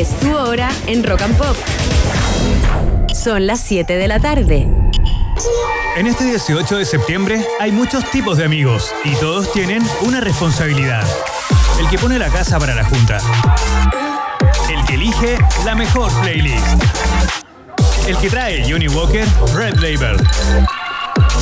Es tu hora en Rock and Pop. Son las 7 de la tarde. En este 18 de septiembre hay muchos tipos de amigos y todos tienen una responsabilidad. El que pone la casa para la junta. El que elige la mejor playlist. El que trae Johnny Walker Red Label.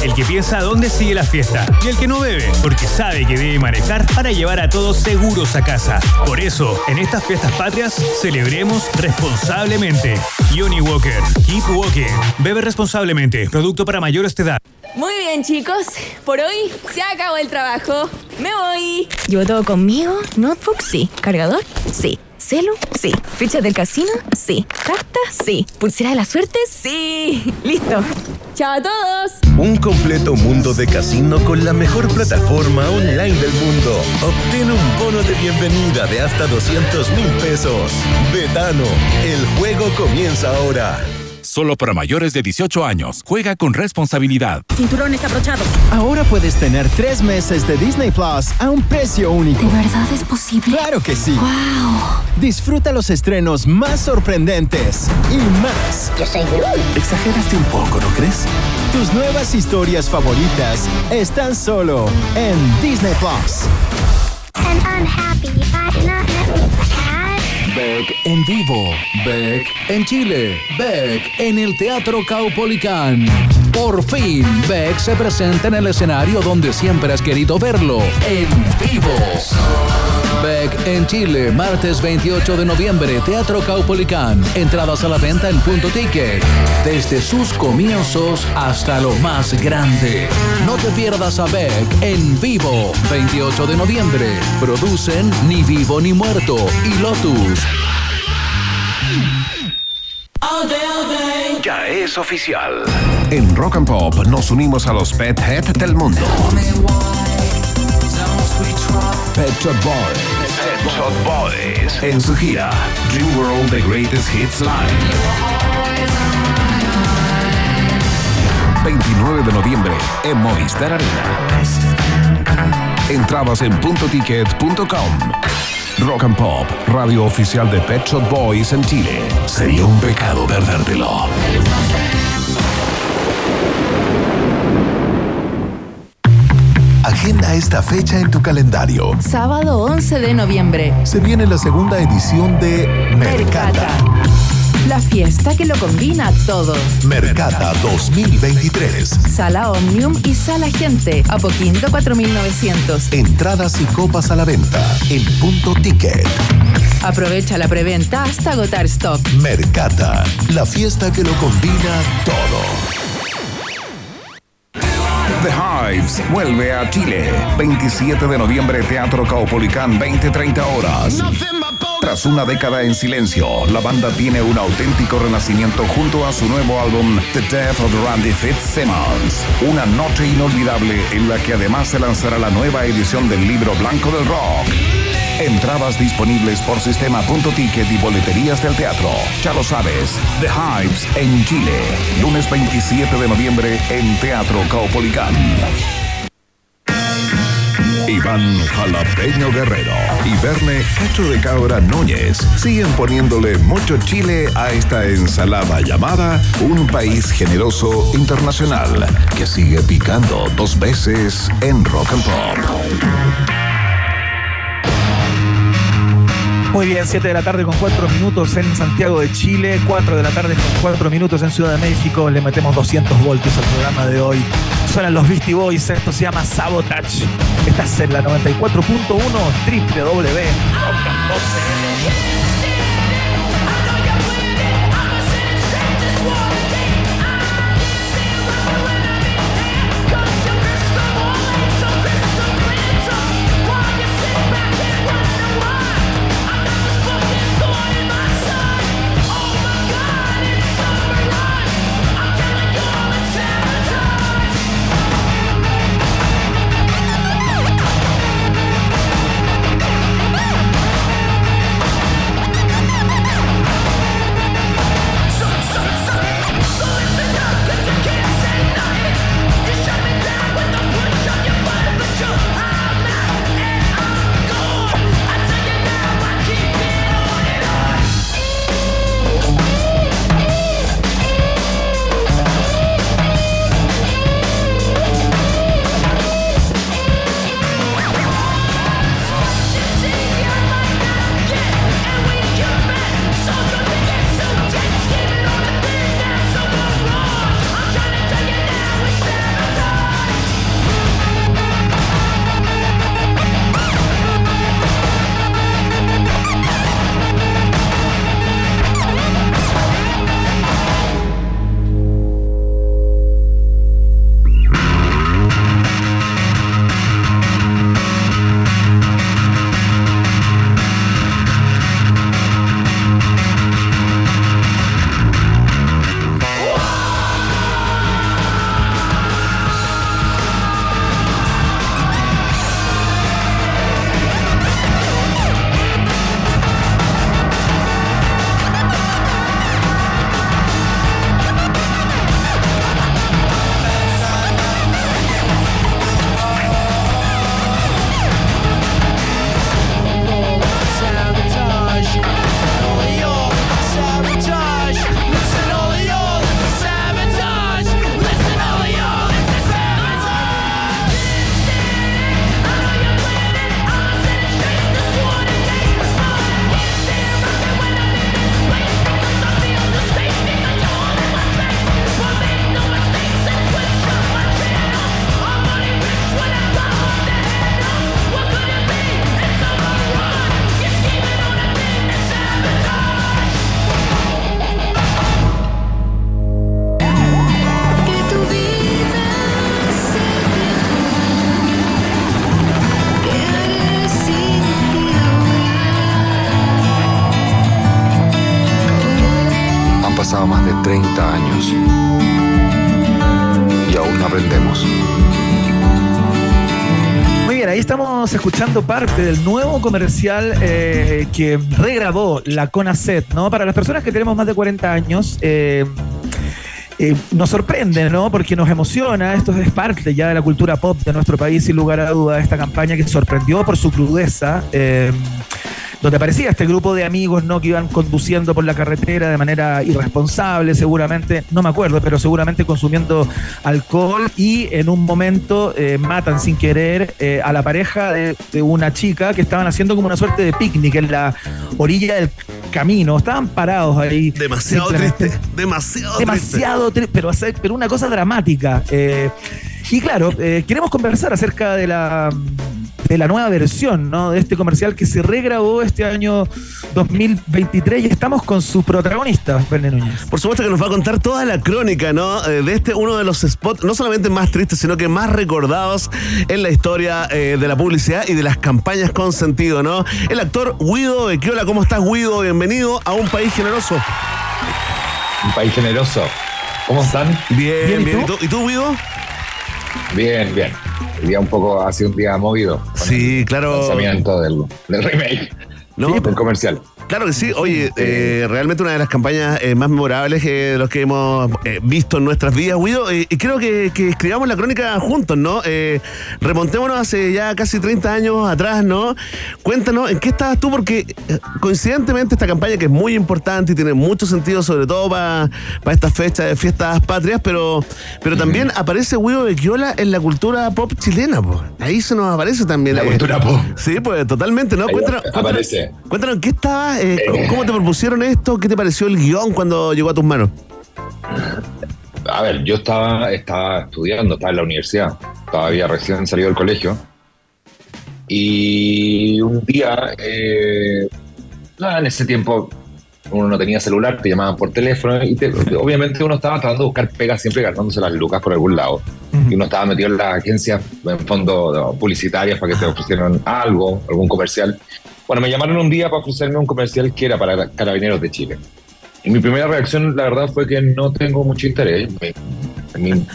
El que piensa dónde sigue la fiesta. Y el que no bebe, porque sabe que debe manejar para llevar a todos seguros a casa. Por eso, en estas fiestas patrias, celebremos responsablemente. Johnny Walker, Keep Walking. Bebe responsablemente. Producto para mayores de edad. Muy bien, chicos. Por hoy se acabó el trabajo. Me voy. ¿Llevo todo conmigo? ¿Notebook? Sí. ¿Cargador? Sí. ¿Celu? Sí. ¿Ficha del casino? Sí. ¿Carta? Sí. ¿Pulsera de la suerte? Sí. Listo. Chao a todos. Un completo mundo de casino con la mejor plataforma online del mundo. Obtén un bono de bienvenida de hasta 200 mil pesos. Betano, el juego comienza ahora. Solo para mayores de 18 años. Juega con responsabilidad. Cinturones abrochados. Ahora puedes tener tres meses de Disney Plus a un precio único. ¿De verdad es posible? ¡Claro que sí! ¡Wow! Disfruta los estrenos más sorprendentes y más. Yo soy Groot. Exageraste un poco, ¿no crees? Tus nuevas historias favoritas están solo en Disney Plus. and unhappy. I'm not happy. Beck en vivo. Beck en Chile. Beck en el Teatro Caupolicán. Por fin, Beck se presenta en el escenario donde siempre has querido verlo. En vivo. Beck en Chile, martes 28 de noviembre, Teatro Caupolicán. Entradas a la venta en punto ticket. Desde sus comienzos hasta lo más grande. No te pierdas a Beck en vivo, 28 de noviembre. Producen Ni Vivo ni Muerto y Lotus. Ya es oficial. En Rock and Pop nos unimos a los Pet Head del mundo. Pet Shop Boys. Pet Shop Boys. En su gira Dream World The Greatest Hits Live. 29 de noviembre en Movistar Arena. Entradas en puntoticket.com. Rock and Pop, radio oficial de Pet Shop Boys en Chile. Sería un pecado perdértelo. Agenda esta fecha en tu calendario. Sábado 11 de noviembre. Se viene la segunda edición de Mercata. La fiesta que lo combina todo. Mercata 2023. Sala Omnium y Sala Gente. Apoquindo 4900. Entradas y copas a la venta en punto ticket. Aprovecha la preventa hasta agotar stock. Mercata, la fiesta que lo combina todo. The Hives vuelve a Chile. 27 de noviembre, Teatro Caupolicán, 20-30 horas. Tras una década en silencio, la banda tiene un auténtico renacimiento junto a su nuevo álbum The Death of Randy Fitzsimmons. Una noche inolvidable en la que además se lanzará la nueva edición del libro blanco del rock. Entradas disponibles por sistema.ticket y boleterías del teatro. Ya lo sabes, The Hives en Chile. Lunes 27 de noviembre en Teatro Caupolicán. Iván Jalapeño Guerrero y Verne Cacho de Cabra Núñez siguen poniéndole mucho chile a esta ensalada llamada Un País Generoso Internacional que sigue picando dos veces en Rock and Pop. Muy bien, 7 de la tarde con 4 minutos en Santiago de Chile, 4 de la tarde con 4 minutos en Ciudad de México. Le metemos 200 voltios al programa de hoy. Suenan los Beastie Boys, esto se llama Sabotage. Estás en la 94.1 www. Estamos escuchando parte del nuevo comercial eh, que regrabó la CONACET, ¿no? Para las personas que tenemos más de 40 años, eh, eh, nos sorprende, ¿no? Porque nos emociona, esto es parte ya de la cultura pop de nuestro país, sin lugar a duda, esta campaña que sorprendió por su crudeza. Donde aparecía este grupo de amigos ¿no? que iban conduciendo por la carretera de manera irresponsable, seguramente, no me acuerdo, pero seguramente consumiendo alcohol y en un momento eh, matan sin querer eh, a la pareja de, de, una chica que estaban haciendo como una suerte de picnic en la orilla del camino, estaban parados ahí. Demasiado triste, demasiado, demasiado triste, pero, pero una cosa dramática. Eh, y claro, queremos conversar acerca de la de la nueva versión ¿no? de este comercial que se regrabó este año 2023 y estamos con su protagonista, Verne Núñez. Por supuesto que nos va a contar toda la crónica ¿no? Eh, de este uno de los spots, no solamente más tristes, sino que más recordados en la historia eh, de la publicidad y de las campañas con sentido. ¿no? El actor Guido Bequiola, ¿cómo estás Guido? Bienvenido a un país generoso. Un país generoso. ¿Cómo están? Bien, bien. bien. ¿Y, tú? ¿Y tú, Guido? Bien, bien. El día un poco ha sido un día movido. Sí, claro. El lanzamiento del, del remake. ¿No? Sí, del comercial. Claro que sí. Oye, eh, realmente una de las campañas eh, más memorables de los que hemos eh, visto en nuestras vidas, Guido. y creo que, que, escribamos la crónica juntos, ¿no? remontémonos hace ya casi 30 años atrás, ¿no? Cuéntanos, ¿en qué estabas tú? Porque coincidentemente esta campaña que es muy importante y tiene mucho sentido, sobre todo para estas fechas de fiestas patrias, pero, pero también aparece Guido Bequiola en la cultura pop chilena, pues. Ahí se nos aparece también. La cultura pop. Sí, pues totalmente, ¿no? Cuéntanos, aparece. Cuéntanos, ¿en qué estabas? Eh, ¿Cómo te propusieron esto? ¿Qué te pareció el guion cuando llegó a tus manos? A ver, yo estaba, estaba estudiando, estaba en la universidad, todavía recién salido del colegio. Y un día, eh, en ese tiempo uno no tenía celular, te llamaban por teléfono y obviamente uno estaba tratando de buscar pegas siempre ganándose las lucas por algún lado. Y uno estaba metido en las agencias, en fondo publicitarias para que te ofrecieran algo, algún comercial. Bueno, me llamaron un día para ofrecerme un comercial que era para Carabineros de Chile. Y mi primera reacción, la verdad, fue que no tengo mucho interés.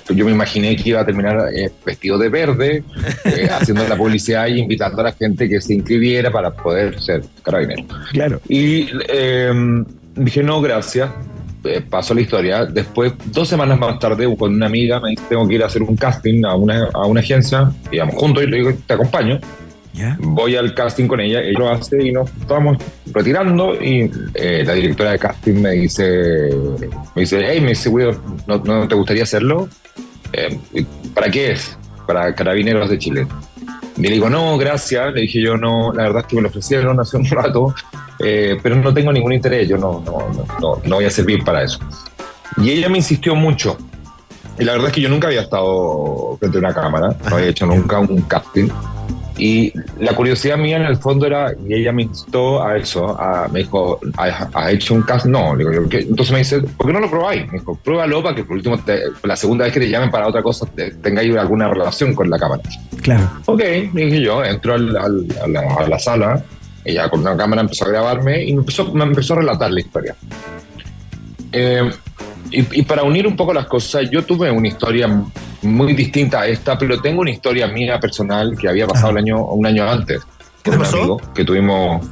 Yo me imaginé que iba a terminar eh, vestido de verde, eh, haciendo la publicidad y invitando a la gente que se inscribiera para poder ser carabinero. Claro. Y em, dije, no, gracias. Eh, pasó la historia. Después, dos semanas más tarde, con una amiga me dice, tengo que ir a hacer un casting a una, a una agencia. Íbamos juntos y le digo, te acompaño. Voy al casting con ella, ella lo hace y nos estamos retirando y eh, la directora de casting me dice, me dice, hey, me dice, ¿no, ¿no, te gustaría hacerlo? Eh, ¿Para qué es? Para Carabineros de Chile. Y le digo, no, gracias. Le dije yo, no, la verdad es que me lo ofrecieron hace un rato, eh, pero no tengo ningún interés, yo no, no, no, no voy a servir para eso. Y ella me insistió mucho. Y la verdad es que yo nunca había estado frente a una cámara, no había hecho nunca un casting. Y la curiosidad mía en el fondo era, y ella me instó a eso, a, me dijo, ¿has hecho un cast? No, digo, yo, entonces me dice, ¿por qué no lo probáis? Me dijo, pruébalo para que por último, la segunda vez que te llamen para otra cosa, tengáis alguna relación con la cámara. Claro. Ok, dije yo, entro al, al, a, la, a, la, sala, ella con una cámara empezó a grabarme y me empezó, me empezó a relatar la historia. Eh, y, y, para unir un poco las cosas, yo tuve una historia muy distinta a esta, pero tengo una historia mía personal que había pasado el año, un año antes. ¿Qué te pasó? Amigo, que tuvimos,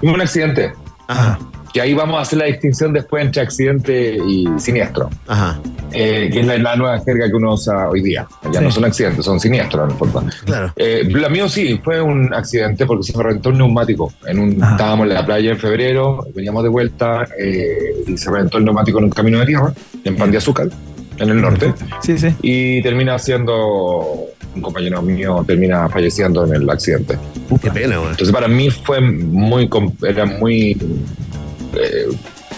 tuvimos un accidente. Ajá. Que ahí vamos a hacer la distinción después entre accidente y siniestro. Ajá. Eh, que es la, la, nueva jerga que uno usa hoy día. Ya sí. no son accidentes, son siniestros en el fondo. Claro. Eh, lo mío sí, fue un accidente porque se me reventó un neumático. En un, estábamos en la playa en febrero, veníamos de vuelta eh, y se reventó el neumático en un camino de tierra, en Pan de Azúcar en el norte. Sí, sí. Y termina siendo un compañero mío termina falleciendo en el accidente. Uh, qué pena, güey. Entonces para mí fue muy era muy eh,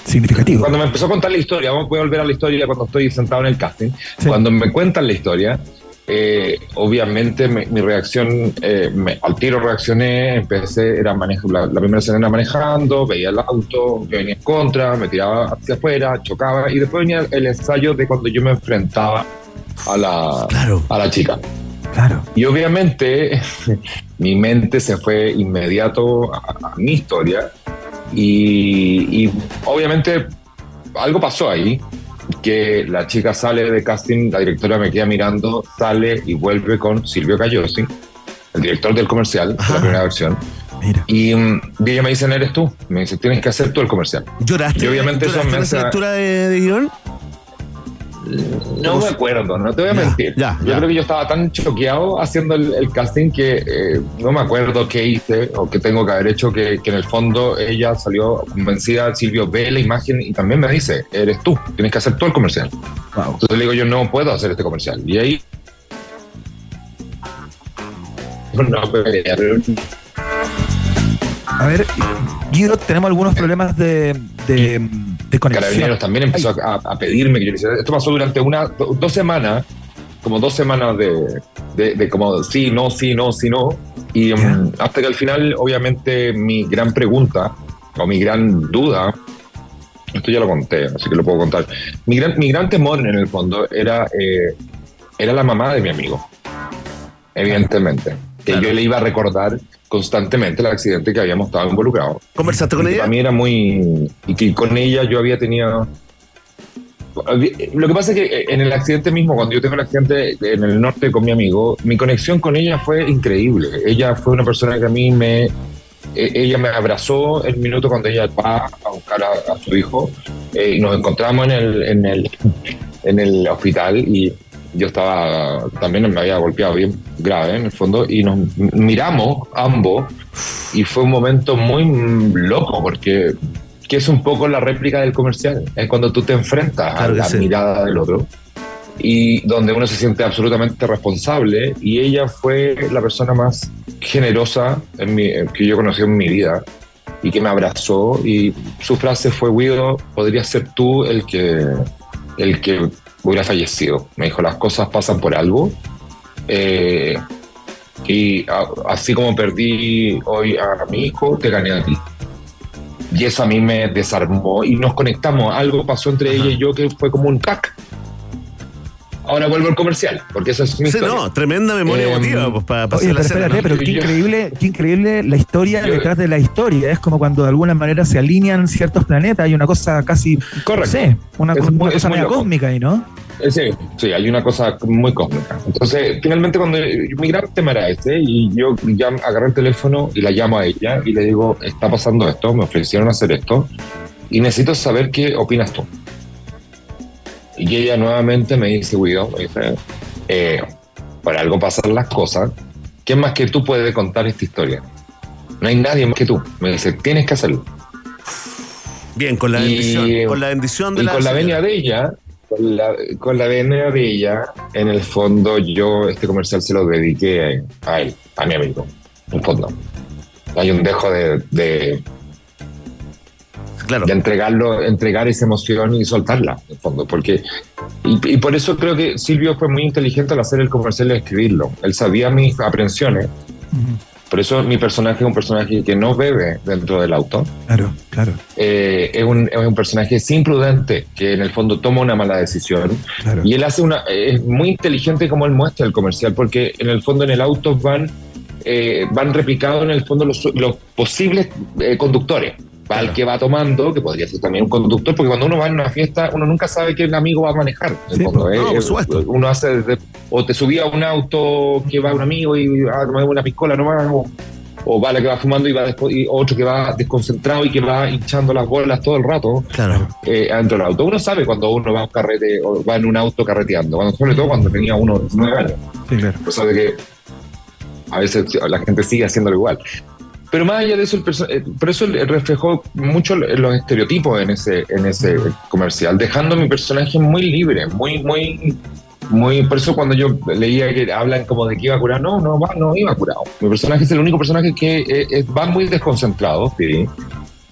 significativo. Cuando me empezó a contar la historia, vamos a volver a la historia cuando estoy sentado en el casting. Sí. Cuando me cuentan la historia, eh, obviamente me, mi reacción, eh, me, al tiro reaccioné, empecé, era manejo, la, la, primera era manejando, veía el auto que venía en contra, me tiraba hacia afuera, chocaba y después venía el ensayo de cuando yo me enfrentaba a la, claro. a la chica. Claro. Y obviamente mi mente se fue inmediato a, a mi historia y, y, obviamente algo pasó ahí, que la chica sale de casting, la directora me queda mirando, sale y vuelve con Silvio Cayosi, el director del comercial, de la primera versión. Y, mm, y ella me dice, ¿eres tú? Me dice, tienes que hacer tú el comercial. ¿Lloraste? Y obviamente eso ¿Lloraste me en esa lectura de, de guion? No me acuerdo, no te voy a mentir. ya, yo ya. creo que yo estaba tan choqueado haciendo el, el casting que eh, no me acuerdo qué hice o qué tengo que haber hecho, que, que en el fondo ella salió convencida, Silvio ve la imagen y también me dice, eres tú, tienes que hacer tú el comercial. Entonces le digo, yo no puedo hacer este comercial. Y ahí... No, pero- A ver, Guido, tenemos algunos problemas de, de, de conexión. Carabineros también empezó a, a pedirme que yo le hiciera. Esto pasó durante una, do- dos semanas, como dos semanas de, de, de como sí, no, sí, no, sí, no. Y um, hasta que al final, obviamente, mi gran pregunta o mi gran duda, esto ya lo conté, así que lo puedo contar. Mi gran, mi gran temor en el fondo era, eh, era la mamá de mi amigo, evidentemente. Que yo le iba a recordar constantemente el accidente que habíamos estado involucrados. ¿Conversaste con ella? Para mí era muy. Y que con ella yo había tenido. Lo que pasa es que en el accidente mismo, cuando yo tengo el accidente en el norte con mi amigo, mi conexión con ella fue increíble. Ella fue una persona que a mí me. e- Ella me abrazó el minuto cuando ella va a buscar a, a su hijo eh, y nos encontramos en el, en, el, en el hospital y yo estaba también me había golpeado bien grave en el fondo y nos miramos ambos y fue un momento muy loco porque que es un poco la réplica del comercial es cuando tú te enfrentas Claro a la sí. mirada del otro y donde uno se siente absolutamente responsable y ella fue la persona más generosa en mi- que yo conocí en mi vida y que me abrazó y su frase fue Guido podrías ser tú el que el que hubiera fallecido. Me dijo las cosas pasan por algo eh, y a- así como perdí hoy a mi hijo te gané a ti. Y eso a mí me desarmó y nos conectamos. Algo pasó entre ella y yo que fue como un tac ahora vuelvo al comercial porque esa es mi Sí, historia no, tremenda memoria Eh, emotiva pues, para, hacer la pero escena, espérate, ¿no? pero qué Yo- increíble, qué increíble la historia Yo- detrás de la historia. Es como cuando de alguna manera se alinean ciertos planetas. Hay una cosa casi, Correcto. no sé, una, Es una muy- es cosa muy media cósmica ahí, ¿no? Eh, Sí, sí, hay una cosa muy cósmica. Entonces, finalmente, cuando mi gran tema era este, y yo ya agarré el teléfono y la llamo a ella y le digo: Está pasando esto, me ofrecieron hacer esto, y necesito saber qué opinas tú. Y ella nuevamente me dice: Guido, me dice, eh, por algo pasan las cosas. ¿Quién más que tú puede contar esta historia? No hay nadie más que tú. Me dice: Tienes que hacerlo. Bien, con la Y- bendición. Con la bendición de y la. con la venia de ella, con la, con la venia de ella, en el fondo yo este comercial se lo dediqué a él, a mi amigo, en el fondo. Hay un dejo de, de, Claro. de entregarlo, entregar esa emoción y soltarla, en el fondo, porque y, y por eso creo que Silvio fue muy inteligente al hacer el comercial y escribirlo. Él sabía mis aprensiones. Por eso mi personaje es un personaje que no bebe dentro del auto. Claro, claro. Eh, es, un, es un personaje sin prudente que en el fondo toma una mala decisión Claro. y él hace una es muy inteligente como él muestra el comercial porque en el fondo en el auto van eh, van replicados en el fondo los, los posibles eh, conductores va el que va tomando que podría ser también un conductor porque cuando uno va en una fiesta uno nunca sabe qué amigo va a manejar en el Sí, fondo, eh, no, eh, uno hace desde- o te subía a un auto que va un amigo y ah, una piscola nomás o, o va la que va fumando y va después, y otro que va desconcentrado y que va hinchando las bolas todo el rato Claro. eh, adentro del auto. Uno sabe cuando uno va a un carrete o va en un auto carreteando, cuando, sobre todo cuando tenía uno nueve años. Sí, claro. Pues sabe que a veces la gente sigue haciéndolo igual. Pero más allá de eso, el eh, por eso reflejó mucho los estereotipos en ese, en ese comercial, dejando a mi personaje muy libre, muy, muy, muy. Por eso cuando yo leía que hablan como de que iba a curar, no, no, va, no iba curado. Mi personaje es el único personaje que eh, eh, va muy desconcentrado, sí,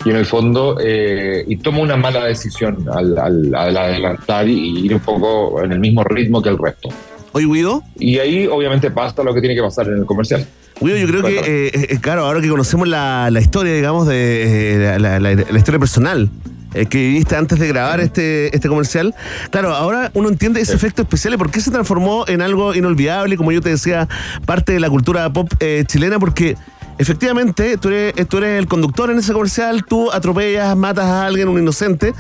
y en el fondo, eh, y toma una mala decisión al, al- al adelantar y ir un poco en el mismo ritmo que el resto. Oye, Guido. Y ahí obviamente pasa lo que tiene que pasar en el comercial. Guido, yo creo que, eh, eh, claro, ahora que conocemos la, la historia, digamos, de eh, la, la- la historia personal eh, que viviste antes de grabar este, este comercial, claro, ahora uno entiende ese efecto especial y por qué se transformó en algo inolvidable, como yo te decía, parte de la cultura pop eh, chilena, porque efectivamente, tú eres, tú eres el conductor en ese comercial, tú atropellas, matas a alguien, un inocente,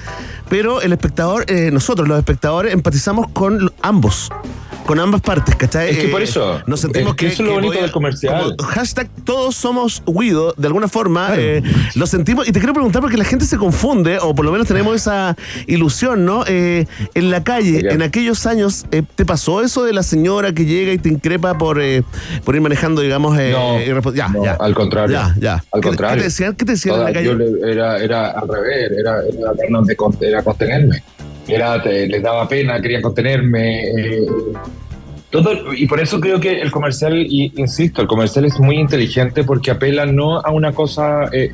pero el espectador, eh, nosotros los espectadores, empatizamos con ambos con ambas partes, ¿cachai? Es que por Eh, eso, nos sentimos es que que, eso es lo bonito del comercial. hashtag todos somos Guido, de alguna forma, eh, lo sentimos. Y te quiero preguntar porque la gente se confunde, o por lo menos tenemos esa ilusión, ¿no? Eh, en la calle, en aquellos años, eh, ¿te pasó eso de la señora que llega y te increpa por, eh, por ir manejando, digamos, eh, No, ya, no, ya. al contrario. Ya, ya. Al ¿Qué- contrario. ¿Qué te decían? ¿Qué te decían en la calle? yo le- era, era al revés, era, era, de con- era contenerme. Era, te- les daba pena, querían contenerme. eh, todo, y por eso creo que el comercial, y insisto, el comercial es muy inteligente porque apela no a una cosa. eh,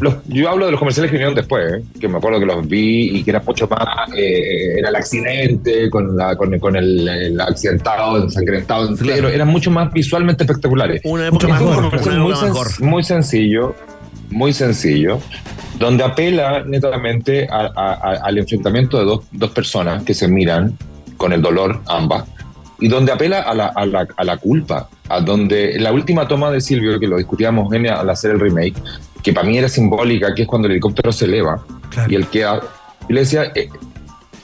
los- yo hablo de los comerciales que vinieron después, eh, que me acuerdo que los vi y que era mucho más. eh, era el accidente con, la, con, con el, el accidentado, ensangrentado entero. Eran mucho más visualmente espectaculares. Una Mucho época más mejor, comercial una muy, sen- mejor. muy sencillo, muy sencillo, donde apela netamente a- a- a- al enfrentamiento de dos, dos personas que se miran con el dolor, ambas, y donde apela a la, a la- a la culpa, a donde la última toma de Silvio, que lo discutíamos en- al hacer el remake, que para mí era simbólica, que es cuando el helicóptero se eleva y él queda, y le decía, eh,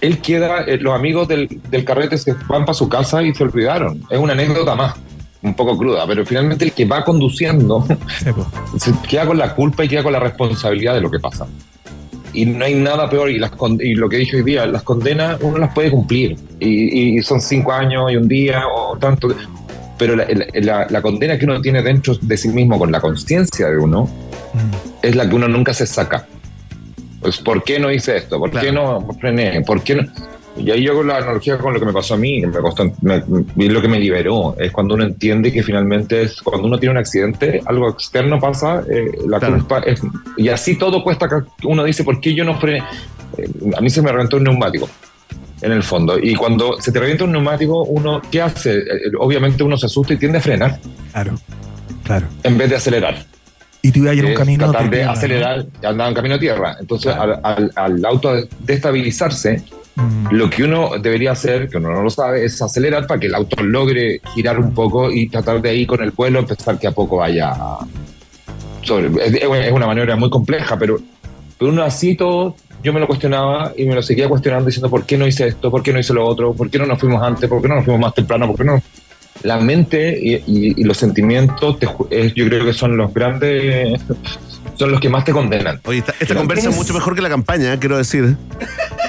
él queda, eh, los amigos del, del carrete se van para su casa y se olvidaron. Es una anécdota más, un poco cruda, pero finalmente el que va conduciendo se queda con la culpa y queda con la responsabilidad de lo que pasa. Y no hay nada peor, y, las y lo que dije hoy día, las condenas uno las puede cumplir, y, y son cinco años y un día o tanto, pero la, la- la condena que uno tiene dentro de sí mismo con la conciencia de uno es la que uno nunca se saca. Pues, ¿por qué no hice esto? ¿Por qué no frené? ¿Por qué no? Y ahí yo con la analogía con lo que me pasó a mí, que me costó, me- lo que me liberó, es cuando uno entiende que finalmente es cuando uno tiene un accidente, algo externo pasa, eh, la culpa es. Y así todo cuesta, uno dice, ¿por qué yo no frené? Eh, a mí se me reventó un neumático, en el fondo. Y cuando se te revienta un neumático, uno, ¿qué hace? Eh, obviamente uno se asusta y tiende a frenar. Claro, claro. En vez de acelerar. Y tú ibas en un Es camino tratar de tierra, acelerar, andaba en camino a tierra. Entonces, al, al, al auto destabilizarse, lo que uno debería hacer, que uno no lo sabe, es acelerar para que el auto logre girar un poco y tratar de ahí con el vuelo empezar que a poco vaya sobre. Es, una maniobra muy compleja, pero, pero uno así todo, yo me lo cuestionaba y me lo seguía cuestionando diciendo por qué no hice esto, por qué no hice lo otro, por qué no nos fuimos antes, por qué no nos fuimos más temprano, por qué no. La mente y, y- y los sentimientos, te yo creo que son los grandes, son los que más te condenan. Oye, esta, esta conversa es mucho mejor que la campaña, quiero decir.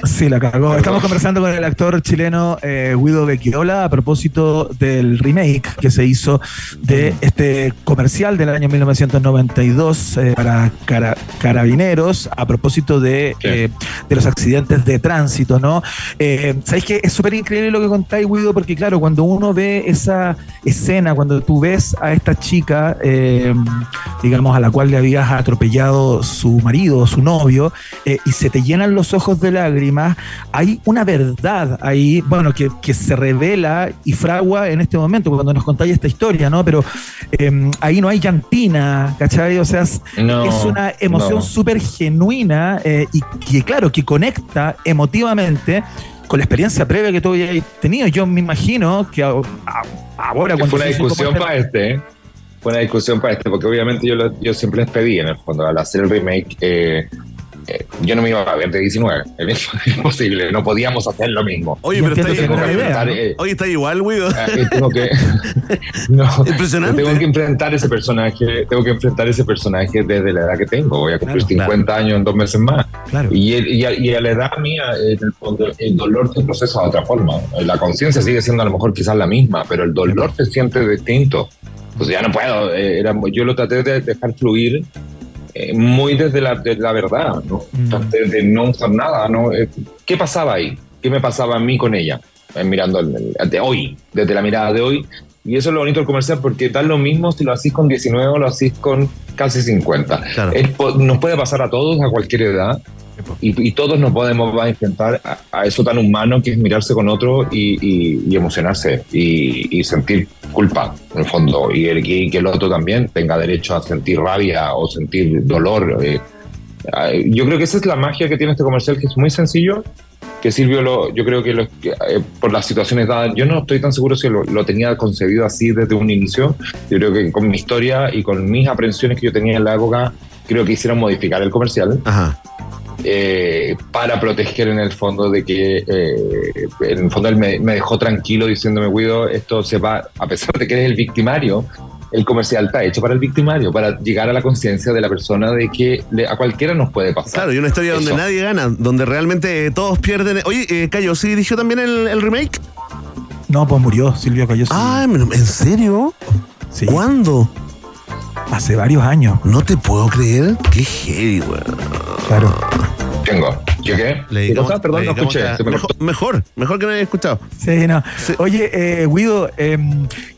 Sí, la cagó. Estamos conversando con el actor chileno eh, Guido Becchiola a propósito del remake que se hizo de este comercial del año 1992 eh, para cara- carabineros a propósito de, eh, de los accidentes de tránsito, ¿no? ¿Sabéis que es súper increíble lo que contáis, Guido? Porque claro, cuando uno ve esa escena, cuando tú ves a esta chica, digamos, a la cual le habías atropellado su marido, su novio, y se te llenan los ojos de lágrimas, hay una verdad ahí, bueno, que, que se revela y fragua en este momento, cuando nos contáis esta historia, ¿no? Pero eh, ahí no hay llantina, ¿cachai? O sea, es, No, es una emoción no. súper genuina eh, y que, claro, que conecta emotivamente con la experiencia previa que tú habías tenido. Yo me imagino que ahora cuando fue una discusión para este, ¿eh? Fue una discusión para este, porque obviamente yo, lo- yo siempre les pedí en el fondo, al hacer el remake, eh, eh, yo no me iba a ver de 19, es imposible, no podíamos hacer lo mismo. Oye, pero está, eh, Oye, está igual, Guido. eh, tengo que, no, Impresionante. Tengo que enfrentar ese personaje, tengo que enfrentar ese personaje desde la edad que tengo. Voy a cumplir Claro, 50 años en dos meses más. Claro. Y, y, a, y a la edad mía, eh, el el dolor se procesa de otra forma. La conciencia sigue siendo a lo mejor quizás la misma, pero el dolor se siente distinto. Entonces ya no puedo. eh, era, yo lo traté de dejar fluir eh, muy desde la, de la verdad, ¿no? Traté de no usar nada, ¿no? Eh, ¿Qué pasaba ahí? ¿Qué me pasaba a mí con ella? Eh, mirando el- el- de hoy, desde la mirada de hoy. Y eso es lo bonito del comercial, porque da lo mismo si lo hacís con 19 o lo hacís con casi 50. Es po- nos puede pasar a todos, a cualquier edad, y, y todos nos podemos va a enfrentar a, a eso tan humano que es mirarse con otro y, y- y emocionarse y, sentir culpa, en el fondo, y, el, que el otro también tenga derecho a sentir rabia o sentir dolor. eh. Yo creo que esa es la magia que tiene este comercial, que es muy sencillo, que Silvio, lo, yo creo que, lo- eh, por las situaciones dadas, yo no estoy tan seguro si lo, lo tenía concebido así desde un inicio. Yo creo que con mi historia y con mis aprensiones que yo tenía en la época, creo que hicieron modificar el comercial. Eh, para proteger en el fondo de que eh, en el fondo él me, me dejó tranquilo diciéndome cuido esto se va a pesar de que eres el victimario el comercial está hecho para el victimario para llegar a la conciencia de la persona de que le- a cualquiera nos puede pasar Claro, y una historia donde nadie gana, donde realmente eh, todos pierden. Oye, eh, Cayo, ¿sí dirigió también el, el remake? No, pues murió Silvio Cayo. Ah, ¿en serio? ¿Cuándo? Hace varios años. No te puedo creer. Qué heavy, weón. Claro. tengo ¿Yo qué? Le ¿Qué cosa? Perdón, le no escuché. me mejor, mejor, mejor que no haya escuchado. Sí, no. Oye, eh, Guido, eh,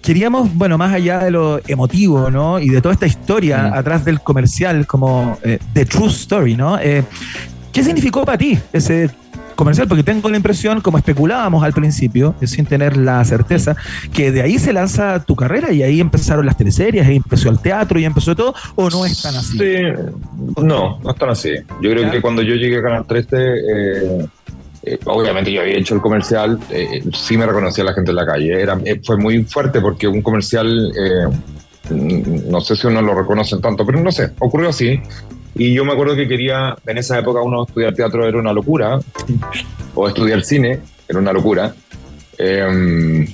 queríamos, bueno, más allá de lo emotivo, ¿no? Y de toda esta historia Mm. atrás del comercial, como eh, The True Story, ¿no? Eh, ¿Qué significó para ti ese comercial? Porque tengo la impresión, como especulábamos al principio, eh, sin tener la certeza, que de ahí se lanza tu carrera y ahí empezaron las teleseries, ahí empezó el teatro y empezó todo, o no es tan así. Sí, no, no están así. Yo creo que cuando yo llegué a Canal 13, eh, eh, obviamente yo había hecho el comercial, eh, sí me reconocía la gente en la calle. Era, fue muy fuerte porque un comercial, no sé si uno lo reconocen tanto, pero no sé, ocurrió así. Y yo me acuerdo que quería, en esa época uno estudiar teatro era una locura, o estudiar cine era una locura. Eh,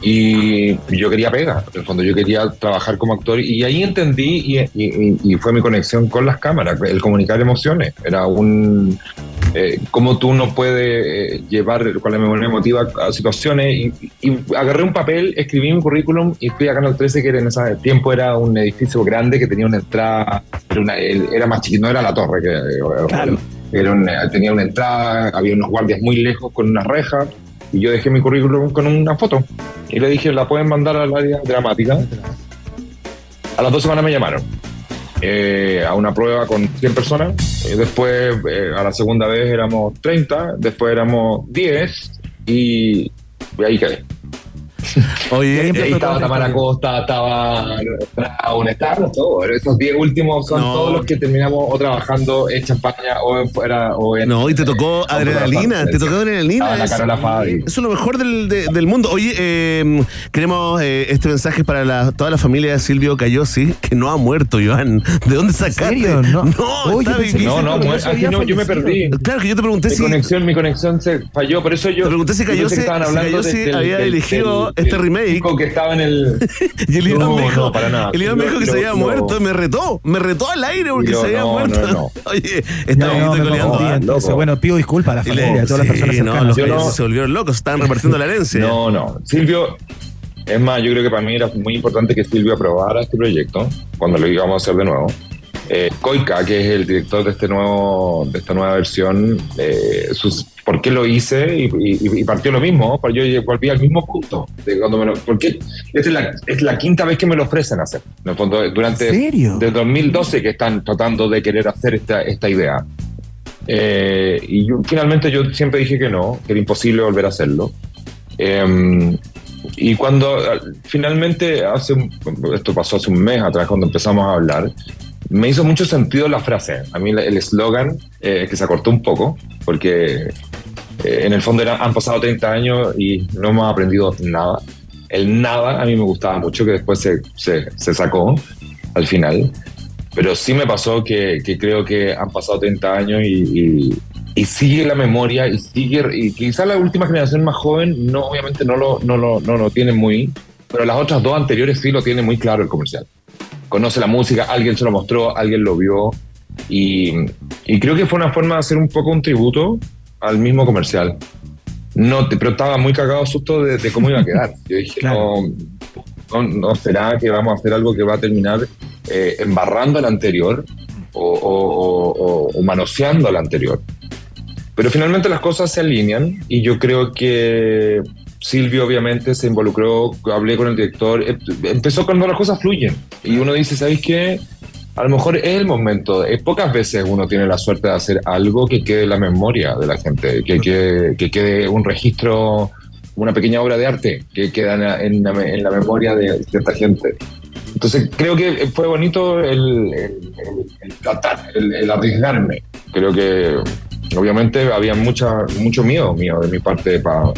y yo quería pegar, en el fondo yo quería trabajar como actor y ahí entendí y fue mi conexión con las cámaras, el comunicar emociones. Era un... Eh, cómo tú no puedes eh, llevar con la memoria emotiva a situaciones. Y, y agarré un papel, escribí mi currículum y fui a Canal 13 que en ese tiempo era un edificio grande que tenía una entrada, era, una- era más chiquito, no era la torre, que eh, era un- tenía una entrada, había unos guardias muy lejos con una reja y yo dejé mi currículum con una foto. Y le dije, la pueden mandar al área dramática. A las dos semanas me llamaron eh, a una prueba con 100 personas. y después, eh, a la segunda vez éramos 30, después éramos 10 y, y ahí quedé. Oye, Y ahí estaba Tamara Costa, estaba Brown, estaban todos. Esos 10 últimos son No. todos los que terminamos o trabajando en Champaña o en fuera o en. No, y te tocó adrenalina, te tocó adrenalina. La es- Carola Fabi. Eso es lo mejor del, de- del mundo. Oye, eh, queremos eh, este mensaje para la- toda la familia de Silvio Cayosi, que no ha muerto, Joan. ¿De dónde sacaste? serio? No. No, Oye. No, no, aquí había no, yo me perdí. Claro que yo te pregunté Mi si. conexión, mi conexión se falló, por eso yo. Te pregunté si Cayosi- si había del- elegido del- este remake. chico que estaba en el. Y el Iván No, me dijo, no, para nada. el Iván me dijo que lo- se había muerto, me retó, me retó al aire porque Yo, se había no, muerto. no, no. Oye, está me coleando. loco. bueno, pido disculpas a la familia, a todas las personas no, cercanas. los Cayosi se volvieron locos, estaban repartiendo la herencia. No, no. Silvio, es más, yo creo que para mí era muy importante que Silvio aprobara este proyecto cuando lo íbamos a hacer de nuevo. Eh, Koika, que es el director de este nuevo, de esta nueva versión, eh, sus, ¿por qué lo hice? Y, y- y partió lo mismo, porque yo volví al mismo punto. De cuando me lo, porque esta es la, es la quinta vez que me lo ofrecen hacer. En el fondo, durante desde 2012 que están tratando de querer hacer esta, esta idea. Eh, y yo- finalmente yo siempre dije que no, que era imposible volver a hacerlo. Eh, y cuando finalmente, hace un- esto pasó hace un mes atrás, cuando empezamos a hablar, me hizo mucho sentido la frase. A mí el eslogan, eh, que se acortó un poco, porque eh, en el fondo era- han pasado 30 años y no hemos aprendido nada. El nada a mí me gustaba mucho, que después se, se, sacó al final. Pero sí me pasó que, creo que han pasado 30 años y, y- sigue la memoria y sigue, y quizás la última generación más joven no, obviamente no lo, no, lo, no lo tiene muy, pero las otras dos anteriores sí lo tienen muy claro el comercial. Conoce la música, alguien se lo mostró, alguien lo vio y, y creo que fue una forma de hacer un poco un tributo al mismo comercial. No, te- pero estaba muy cagado susto de, de cómo iba a quedar. Yo dije, no, no, no será que vamos a hacer algo que va a terminar eh, embarrando al anterior o, o- o- o- manoseando al anterior. Pero finalmente las cosas se alinean y yo creo que Silvio obviamente se involucró, hablé con el director, em- empezó cuando las cosas fluyen y uno dice, ¿sabéis qué? A lo mejor es el momento, eh, pocas veces uno tiene la suerte de hacer algo que quede en la memoria de la gente, que, que, que quede un registro, una pequeña obra de arte que queda en la, en la memoria de cierta gente. Entonces creo que fue bonito el, el- el- el tratar, el, el arriesgarme. Creo que, obviamente había mucha, mucho miedo mío de mi parte para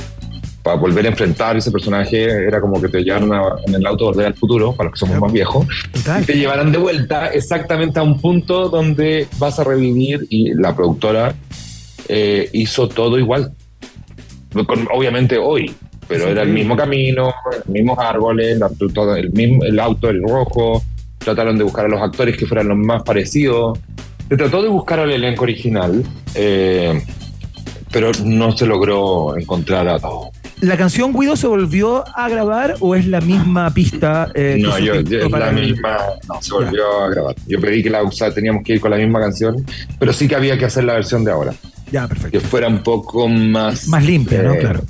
para volver a enfrentar ese personaje era como que te llevaran en el auto Volver al Futuro, para los que somos más viejos, y te llevaran de vuelta exactamente a un punto donde vas a revivir y la productora eh, hizo todo igual. Con- obviamente hoy, pero Sí, era el mismo camino, los mismos árboles, la- todo, el, mismo, el auto, el rojo, trataron de buscar a los actores que fueran los más parecidos. Se trató de buscar al elenco original, eh, pero no se logró encontrar a todos. ¿La canción Guido se volvió a grabar o es la misma pista? eh, No, yo, para la el- misma, no, se volvió a grabar. Yo pedí que la usara, teníamos que ir con la misma canción, pero sí que había que hacer la versión de ahora. Ya, perfecto. Que fuera un poco más. Más limpia, ¿no? eh, Claro.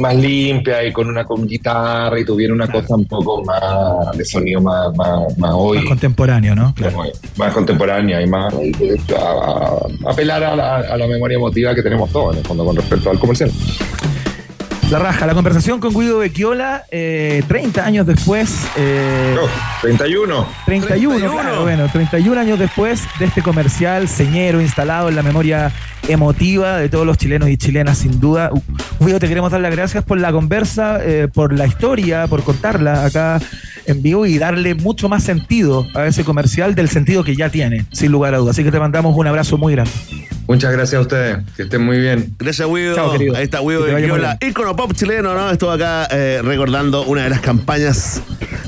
Más limpia y con una con guitarra y tuviera una cosa un poco más de sonido más, más, más hoy. Más contemporáneo, ¿no? Claro. como más contemporánea y más a, a- apelar a la, a la memoria emotiva que tenemos todos en el fondo con respecto al comercial. La raja, la conversación con Guido Becchiola, eh, 30 años después. eh, 31. 31, claro, bueno, 31 años después de este comercial señero instalado en la memoria emotiva de todos los chilenos y chilenas, sin duda. Guido, te queremos dar las gracias por la conversa, eh, por la historia, por contarla acá en vivo y darle mucho más sentido a ese comercial del sentido que ya tiene, sin lugar a dudas. Así que te mandamos un abrazo muy grande. Muchas gracias a ustedes, que estén muy bien. Gracias. Chao, querido. Ahí está muy Viola, ícono pop chileno, ¿no? Estuvo acá eh, recordando una de las campañas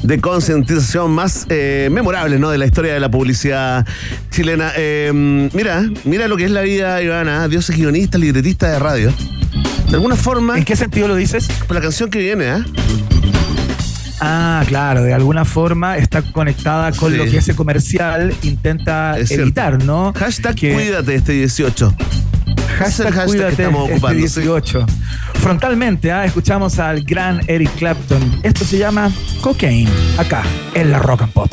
de concientización más eh, memorables, ¿no? De la historia de la publicidad chilena. Eh, mira, mira lo que es la vida, Ivana. Dios es guionista, libretista de radio. De alguna forma. ¿En qué sentido lo dices? Por la canción que viene, ¿ah? Ah, claro, de alguna forma está conectada con Sí. lo que ese comercial intenta Es evitar, ¿no? Hashtag Que- cuídate este 18. Hashtag, cuídate que estamos este ocupando. sí. 18. Frontalmente, ah, escuchamos al gran Eric Clapton. Esto se llama Cocaine, acá, en la Rock and Pop.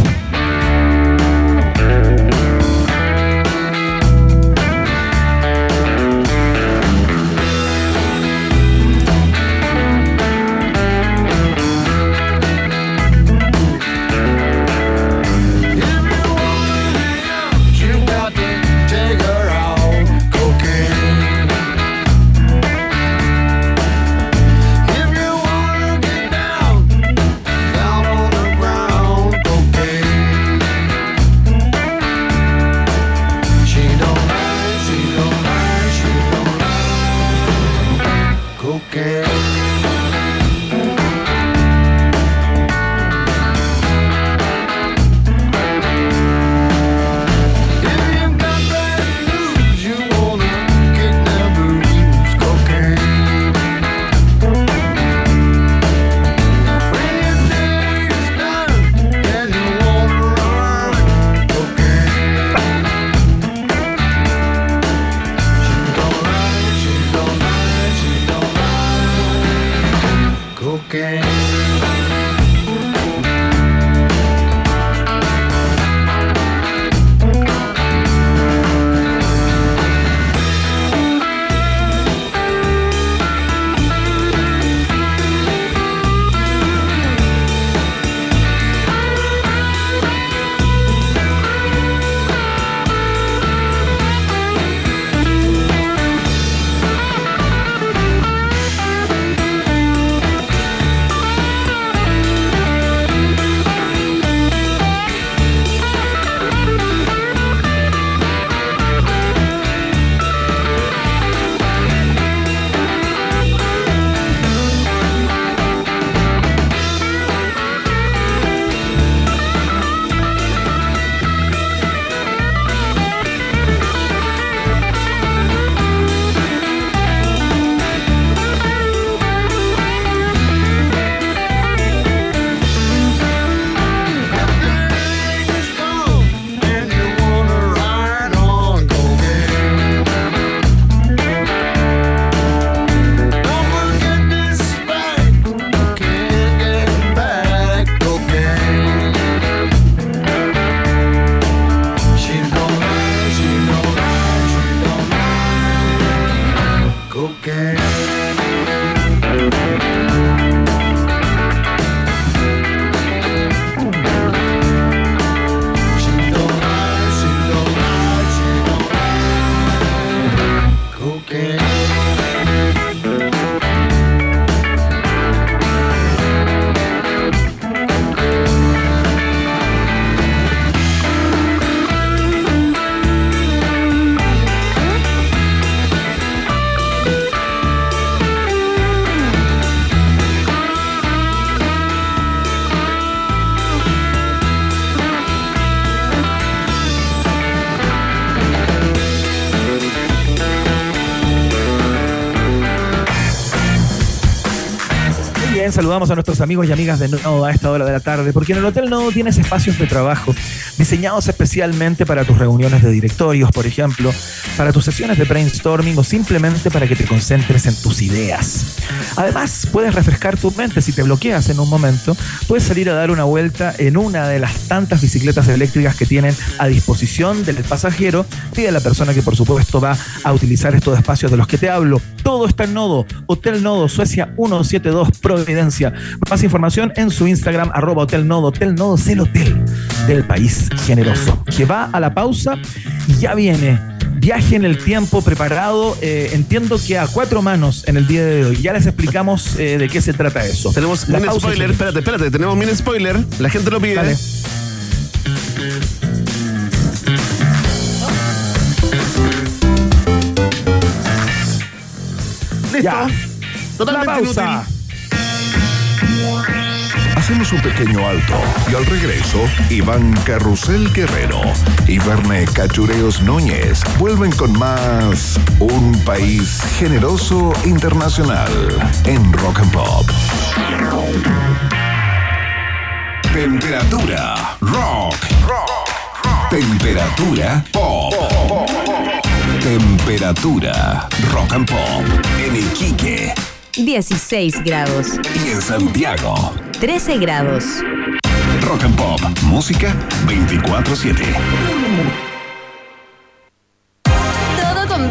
Saludamos a nuestros amigos y amigas de Nodo a esta hora de la tarde, porque en el Hotel Nodo tienes espacios de trabajo diseñados especialmente para tus reuniones de directorios, por ejemplo, para tus sesiones de brainstorming o simplemente para que te concentres en tus ideas. Además, puedes refrescar tu mente si te bloqueas en un momento, puedes salir a dar una vuelta en una de las tantas bicicletas eléctricas que tienen a disposición del pasajero y de la persona que por supuesto va a utilizar estos espacios de los que te hablo. Todo está en Nodo, Hotel Nodo, Suecia 172 Providencia. Más información en su Instagram, arroba Hotel Nodo. Hotel Nodo es el hotel del país generoso. Que va a la pausa y ya viene. Viaje en el tiempo preparado, eh, entiendo que a cuatro manos en el día de hoy. Ya les explicamos eh, de qué se trata eso. Tenemos La pausa, spoiler, espérate, espérate, tenemos mini spoiler. La gente lo pide. Dale. Ya. Totalmente La pausa. inútil. Hacemos un pequeño alto y al regreso, Iván Carrusel Guerrero y Verne Cachureos Núñez vuelven con más Un País Generoso Internacional en Rock and Pop. Temperatura rock. Temperatura pop. Temperatura rock and pop en Iquique 16 grados. y en Santiago. 13 grados. Rock and Pop, música 24/7.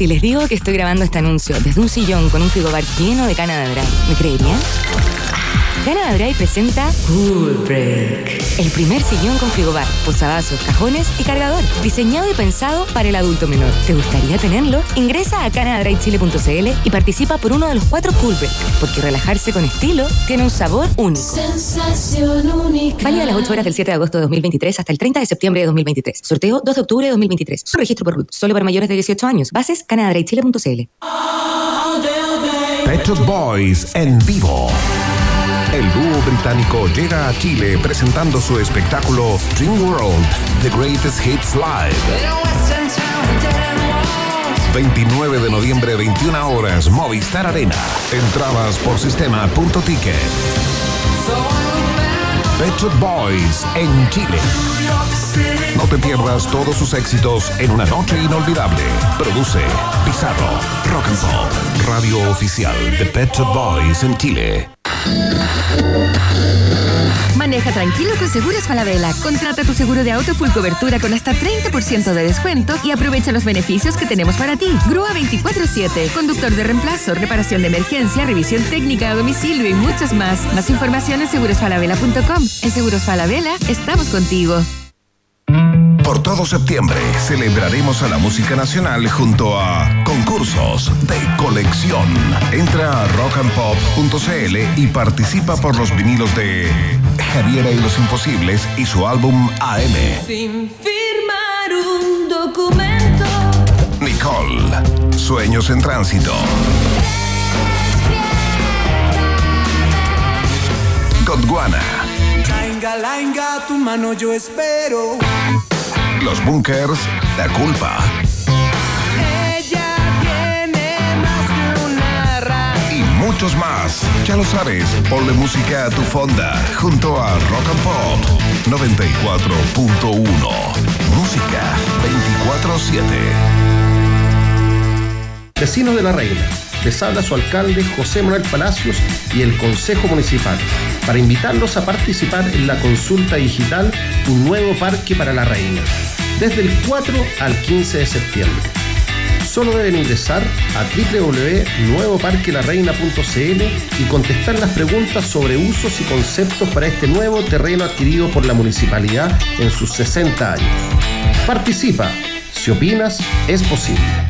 Si les digo que estoy grabando este anuncio desde un sillón con un frigobar lleno de Dry, ¿me creerían? Canada Dry presenta Cool Break, el primer sillón con frigobar, posavasos, cajones y cargador, diseñado y pensado para el adulto menor. ¿Te gustaría tenerlo? Ingresa a canadadrychile.cl y participa por uno de los cuatro Cool Break, porque relajarse con estilo tiene un sabor único. Sensación única. Válida las 8 horas del 7 de agosto de 2023 hasta el 30 de septiembre de 2023. Sorteo 2 de octubre de 2023. Su registro por RUT. Solo para mayores de 18 años. Bases canadadrychile.cl. Pet Boys en vivo. El dúo británico llega a Chile presentando su espectáculo Dream World, The Greatest Hits Live. 29 de noviembre, 21 horas, Movistar Arena. Entradas por sistema.ticket. Pet Boys en Chile. No te pierdas todos sus éxitos en una noche inolvidable. Produce Pizarro, Rock and Pop, radio oficial de Pet Boys en Chile. Tranquilo con Seguros Falabella. Contrata tu seguro de auto full cobertura con hasta 30% de descuento y aprovecha los beneficios que tenemos para ti. Grúa 24-7, conductor de reemplazo, reparación de emergencia, revisión técnica a domicilio y muchos más. Más información en segurosfalabella.com. En Seguros Falabella estamos contigo. Por todo septiembre celebraremos a la música nacional junto a concursos de colección. Entra a rockandpop.cl y participa por los vinilos de Javiera y los Imposibles y su álbum AM. Sin firmar un documento. Nicole, Sueños en Tránsito. Gondwana, Lainga, lainga, tu mano yo espero. Los Bunkers, La Culpa Ella tiene más de una raza. y muchos más. Ya lo sabes, ponle música a tu fonda junto a Rock and Pop 94.1. Música 24-7. Vecinos de la Reina, les habla su alcalde José Manuel Palacios y el Consejo Municipal para invitarlos a participar en la consulta digital Un nuevo parque para la Reina, desde el 4 al 15 de septiembre. Solo deben ingresar a www.nuevoparquelarreina.cl y contestar las preguntas sobre usos y conceptos para este nuevo terreno adquirido por la municipalidad en sus 60 años. Participa. Si opinas, es posible.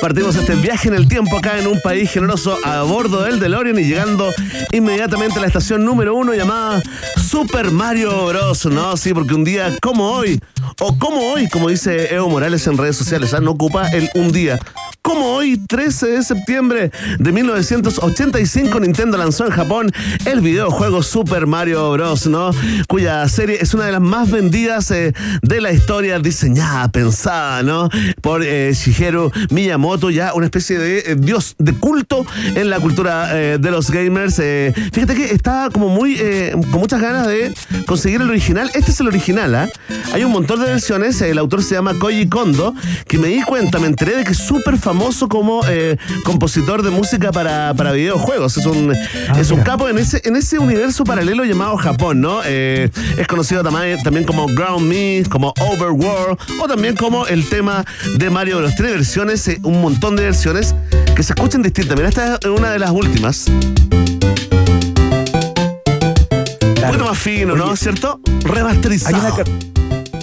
Partimos este viaje en el tiempo acá en un país generoso a bordo del DeLorean y llegando inmediatamente a la estación número uno llamada Super Mario Bros, ¿no? Sí, porque un día como hoy, o como hoy, como dice Evo Morales en redes sociales, ¿ah? no ocupa el un día. Como hoy, 13 de septiembre de 1985, Nintendo lanzó en Japón el videojuego Super Mario Bros., ¿no? Cuya serie es una de las más vendidas eh, de la historia, diseñada, pensada, ¿no? Por eh, Shigeru Miyamoto, ya una especie de eh, dios de culto en la cultura eh, de los gamers. fíjate que está como muy, con muchas ganas de conseguir el original. Este es el original, ¿ah? Hay un montón de versiones, el autor se llama Koji Kondo, que me di cuenta, me enteré de que es súper famoso como eh, compositor de música para, para videojuegos. Es un, es un capo en ese, en ese universo paralelo llamado Japón, ¿no? Eh, es conocido también, también como Ground Me, como Overworld, o también como el tema de Mario Bros. Tiene versiones, eh, un montón de versiones que se escuchan distintas. Mira, esta es una de las últimas. Un poquito más fino, ¿no? ¿Cierto? Remasterizado. Hay una, ca-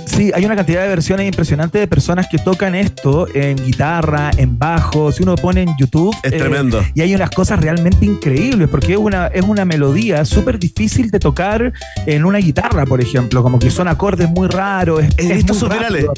Sí, hay una cantidad de versiones impresionantes de personas que tocan esto en guitarra, en bajo. Si uno pone en YouTube. Es tremendo. Y hay unas cosas realmente increíbles, porque es una, es una melodía súper difícil de tocar en una guitarra, por ejemplo. Como que son acordes muy raros. Es, He es visto muy rápido.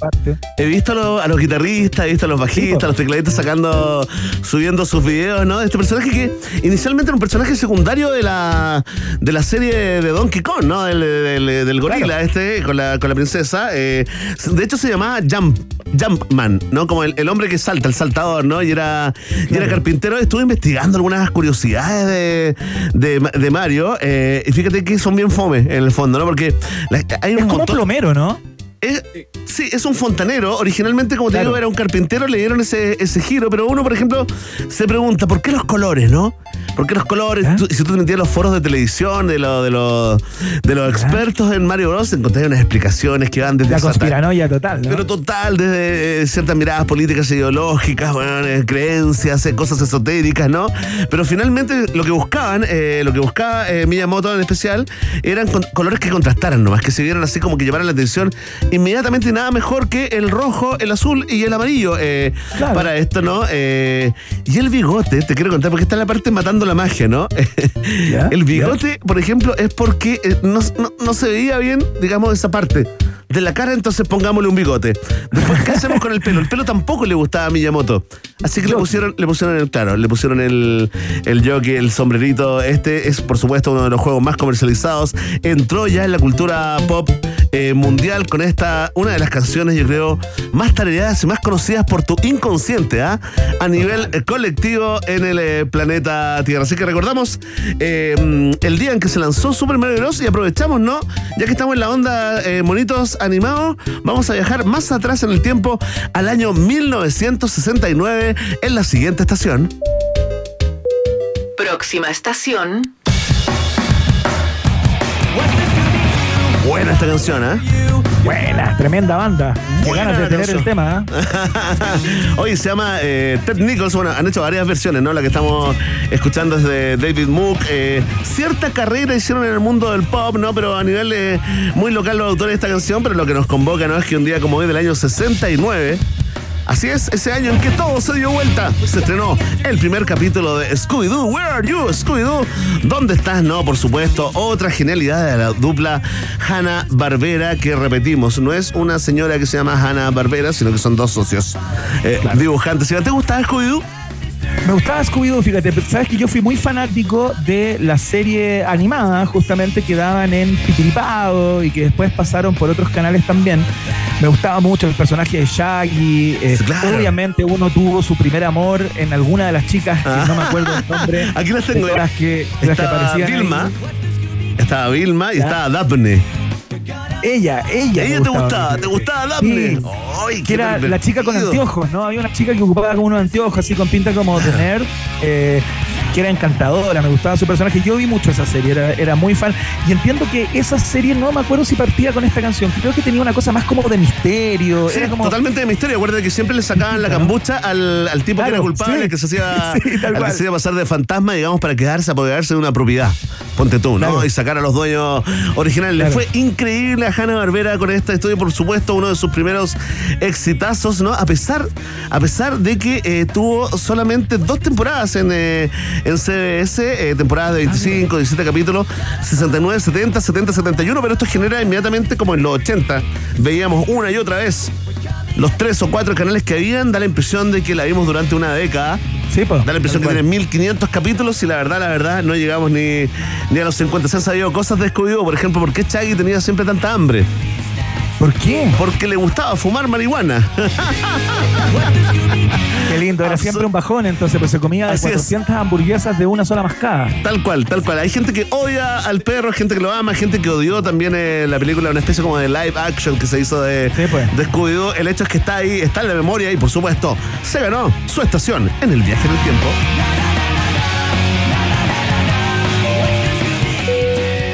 He visto a los, a los guitarristas, he visto a los bajistas, a los tecladistas sacando, subiendo sus videos, ¿no? Este personaje que inicialmente era un personaje secundario de la, de la serie de Donkey Kong, ¿no? Del, del- del gorila este, con la, con la princesa. Eh, de hecho se llamaba Jump, Jumpman, ¿no? Como el, el hombre que salta, el saltador, ¿no? Y era, y era carpintero. Estuve investigando algunas curiosidades de, de, de Mario. eh, y fíjate que son bien fome en el fondo, ¿no? Porque hay un Es como montón- plomero, ¿no? es- sí, es un fontanero. Originalmente, como te Claro. digo, era un carpintero, le dieron ese, ese giro, pero uno, por ejemplo, se pregunta, ¿por qué los colores, no? ¿Por qué los colores? ¿Ah? Tú- si tú te metías en los foros de televisión de, lo- de, los de los expertos en Mario Bros, encontrarías unas explicaciones que van desde La conspiranoia total, ¿no? pero total, desde eh, ciertas miradas políticas e ideológicas, bueno, eh, creencias, eh, cosas esotéricas, ¿no? Pero finalmente lo que buscaban, eh, lo que buscaba eh, Miyamoto en especial, eran con- colores que contrastaran nomás, que se vieran así como que llamaran la atención inmediatamente nada mejor que el rojo, el azul y el amarillo eh, Claro. para esto, ¿no? Eh, y el bigote, te quiero contar, porque está la parte matando la magia, ¿no? Ya, el bigote, por ejemplo, es porque eh, no, no- no se veía bien, digamos, esa parte de la cara, entonces pongámosle un bigote. Después, ¿qué hacemos con el pelo? El pelo tampoco le gustaba a Miyamoto. Así que le pusieron, le pusieron el, claro, le pusieron el, el jockey, el sombrerito. Este es, por supuesto, uno de los juegos más comercializados. Entró ya en la cultura pop eh, mundial con esta, una de las canciones, yo creo, más tareadas y más conocidas por tu inconsciente, ¿ah? A nivel eh, colectivo en el eh, planeta Tierra. Así que recordamos el día en que se lanzó Super Mario Bros. y aprovechamos, ¿no? Ya que estamos en la onda monitos animados, vamos a viajar más atrás en el tiempo al año 1969 en la siguiente estación. Próxima estación. Buena esta canción, ¿eh? Buena, tremenda banda. Qué Buena ganas de tener canción. el tema, ¿eh? Oye, se llama eh, Ted Nichols. Bueno, han hecho varias versiones, ¿no? La que estamos escuchando es de David Mook. Eh, cierta carrera hicieron en el mundo del pop, ¿no? Pero a nivel eh, muy local los autores de esta canción. Pero lo que nos convoca, ¿no? Es que un día como hoy del año 69. Así es, ese año en que todo se dio vuelta, se estrenó el primer capítulo de Scooby-Doo. Where are you, Scooby-Doo? ¿Dónde estás? No, por supuesto, otra genialidad de la dupla Hanna Barbera, que repetimos, no es una señora que se llama Hanna Barbera, sino que son dos socios eh, dibujantes. ¿Te gustaba Scooby-Doo? Me gustaba Scooby-Doo, fíjate, pero sabes que yo fui muy fanático de la serie animada, justamente que daban en Pitiripado y que después pasaron por otros canales también. Me gustaba mucho el personaje de Shaggy. eh, Claro. Obviamente uno tuvo su primer amor en alguna de las chicas, que no me acuerdo el nombre. Aquí las tengo. de Las que, de las que Estaba aparecían ahí. Vilma, estaba Vilma y Ya. estaba Daphne. Ella, ella. ¿Ella te gustaba? ¿Te gustaba Daphne? Sí. Ay, que era la chica con anteojos, ¿no? Había una chica que ocupaba como unos anteojos así con pinta como de nerd, eh, que era encantadora, me gustaba su personaje. Yo vi mucho esa serie, era, era muy fan. Y entiendo que esa serie, no me acuerdo si partía con esta canción, creo que tenía una cosa más como de misterio. Sí, era como, totalmente de misterio. Acuérdate que siempre le sacaban la cambucha al, al tipo que era culpable, sí. que se hacía, Sí, al que se hacía pasar de fantasma, digamos, para quedarse, apoderarse de una propiedad. Ponte tú, ¿no? Claro. Y sacar a los dueños originales. Le fue increíble a Hanna Barbera con esta historia, por supuesto, uno de sus primeros exitazos, ¿no? A pesar, a pesar de que eh, tuvo solamente dos temporadas en, eh, en CBS, eh, temporadas de 25, 17 capítulos, 69, 70, 70, 71, pero esto genera inmediatamente como en los 80. Veíamos una y otra vez los tres o cuatro canales que habían, da la impresión de que la vimos durante una década. Sí, pues. Da la impresión que tiene 1500 capítulos y la verdad, la verdad, no llegamos ni, ni a los 50. Se han sabido cosas de Scooby-Doo, por ejemplo, ¿por qué Chaggy tenía siempre tanta hambre? ¿Por qué? Porque le gustaba fumar marihuana. Qué lindo, era siempre un bajón, entonces pues se comía de Así es. 400 hamburguesas de una sola mascada. Tal cual, tal cual. Hay gente que odia al perro, gente que lo ama, gente que odió también eh, la película, una especie como de live action que se hizo de, Sí, pues. de Scooby-Doo. El hecho es que está ahí, está en la memoria y por supuesto se ganó su estación en el viaje en el tiempo.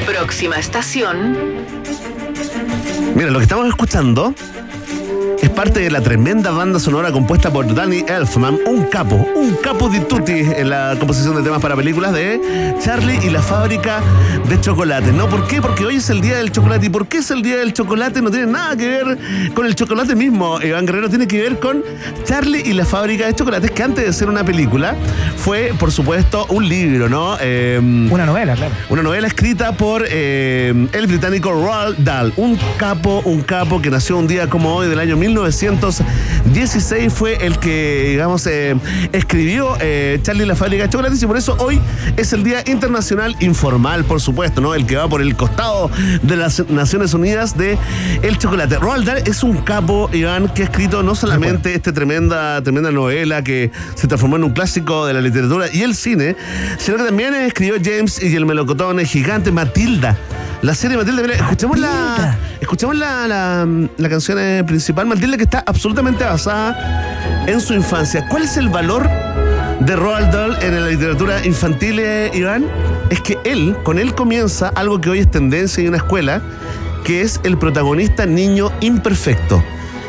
Próxima estación. Mira, lo que estamos escuchando es parte de la tremenda banda sonora compuesta por Danny Elfman, un capo, un capo di tutti en la composición de temas para películas de Charlie y la fábrica de chocolate. ¿No? ¿Por qué? Porque hoy es el día del chocolate. ¿Y por qué es el día del chocolate? No tiene nada que ver con el chocolate mismo, Iván Guerrero, tiene que ver con Charlie y la fábrica de chocolates, que antes de ser una película fue, por supuesto, un libro, ¿no? Eh, Una novela, claro. una novela escrita por eh, el británico Roald Dahl, un capo, un capo que nació un día como hoy del año 1916, fue el que, digamos, eh, escribió eh, Charlie la fábrica de chocolates y por eso hoy es el Día Internacional Informal, por supuesto, ¿no? El que va por el costado de las Naciones Unidas de el chocolate. Roald Dahl es un capo, Iván, que ha escrito no solamente esta tremenda, tremenda novela que se transformó en un clásico de la literatura y el cine, sino que también escribió James y el melocotón gigante Matilda. La serie Matilda, mira, escuchemos la, escuchemos la, la, la canción eh, principal, Matilda, que está absolutamente basada en su infancia. ¿Cuál es el valor de Roald Dahl en la literatura infantil, eh, Iván? Es que él, con él comienza algo que hoy es tendencia en una escuela, que es el protagonista niño imperfecto.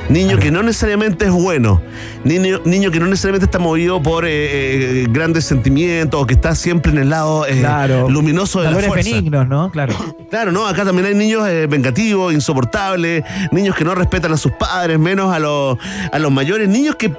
Niño que no necesariamente es bueno, niño, niño que no necesariamente está movido por eh, eh, grandes sentimientos o que está siempre en el lado eh, Claro. luminoso de la Valores fuerza. benignos, ¿no? Claro. Claro, no, acá también hay niños vengativos, insoportables, niños que no respetan a sus padres, menos a los, a los mayores, niños que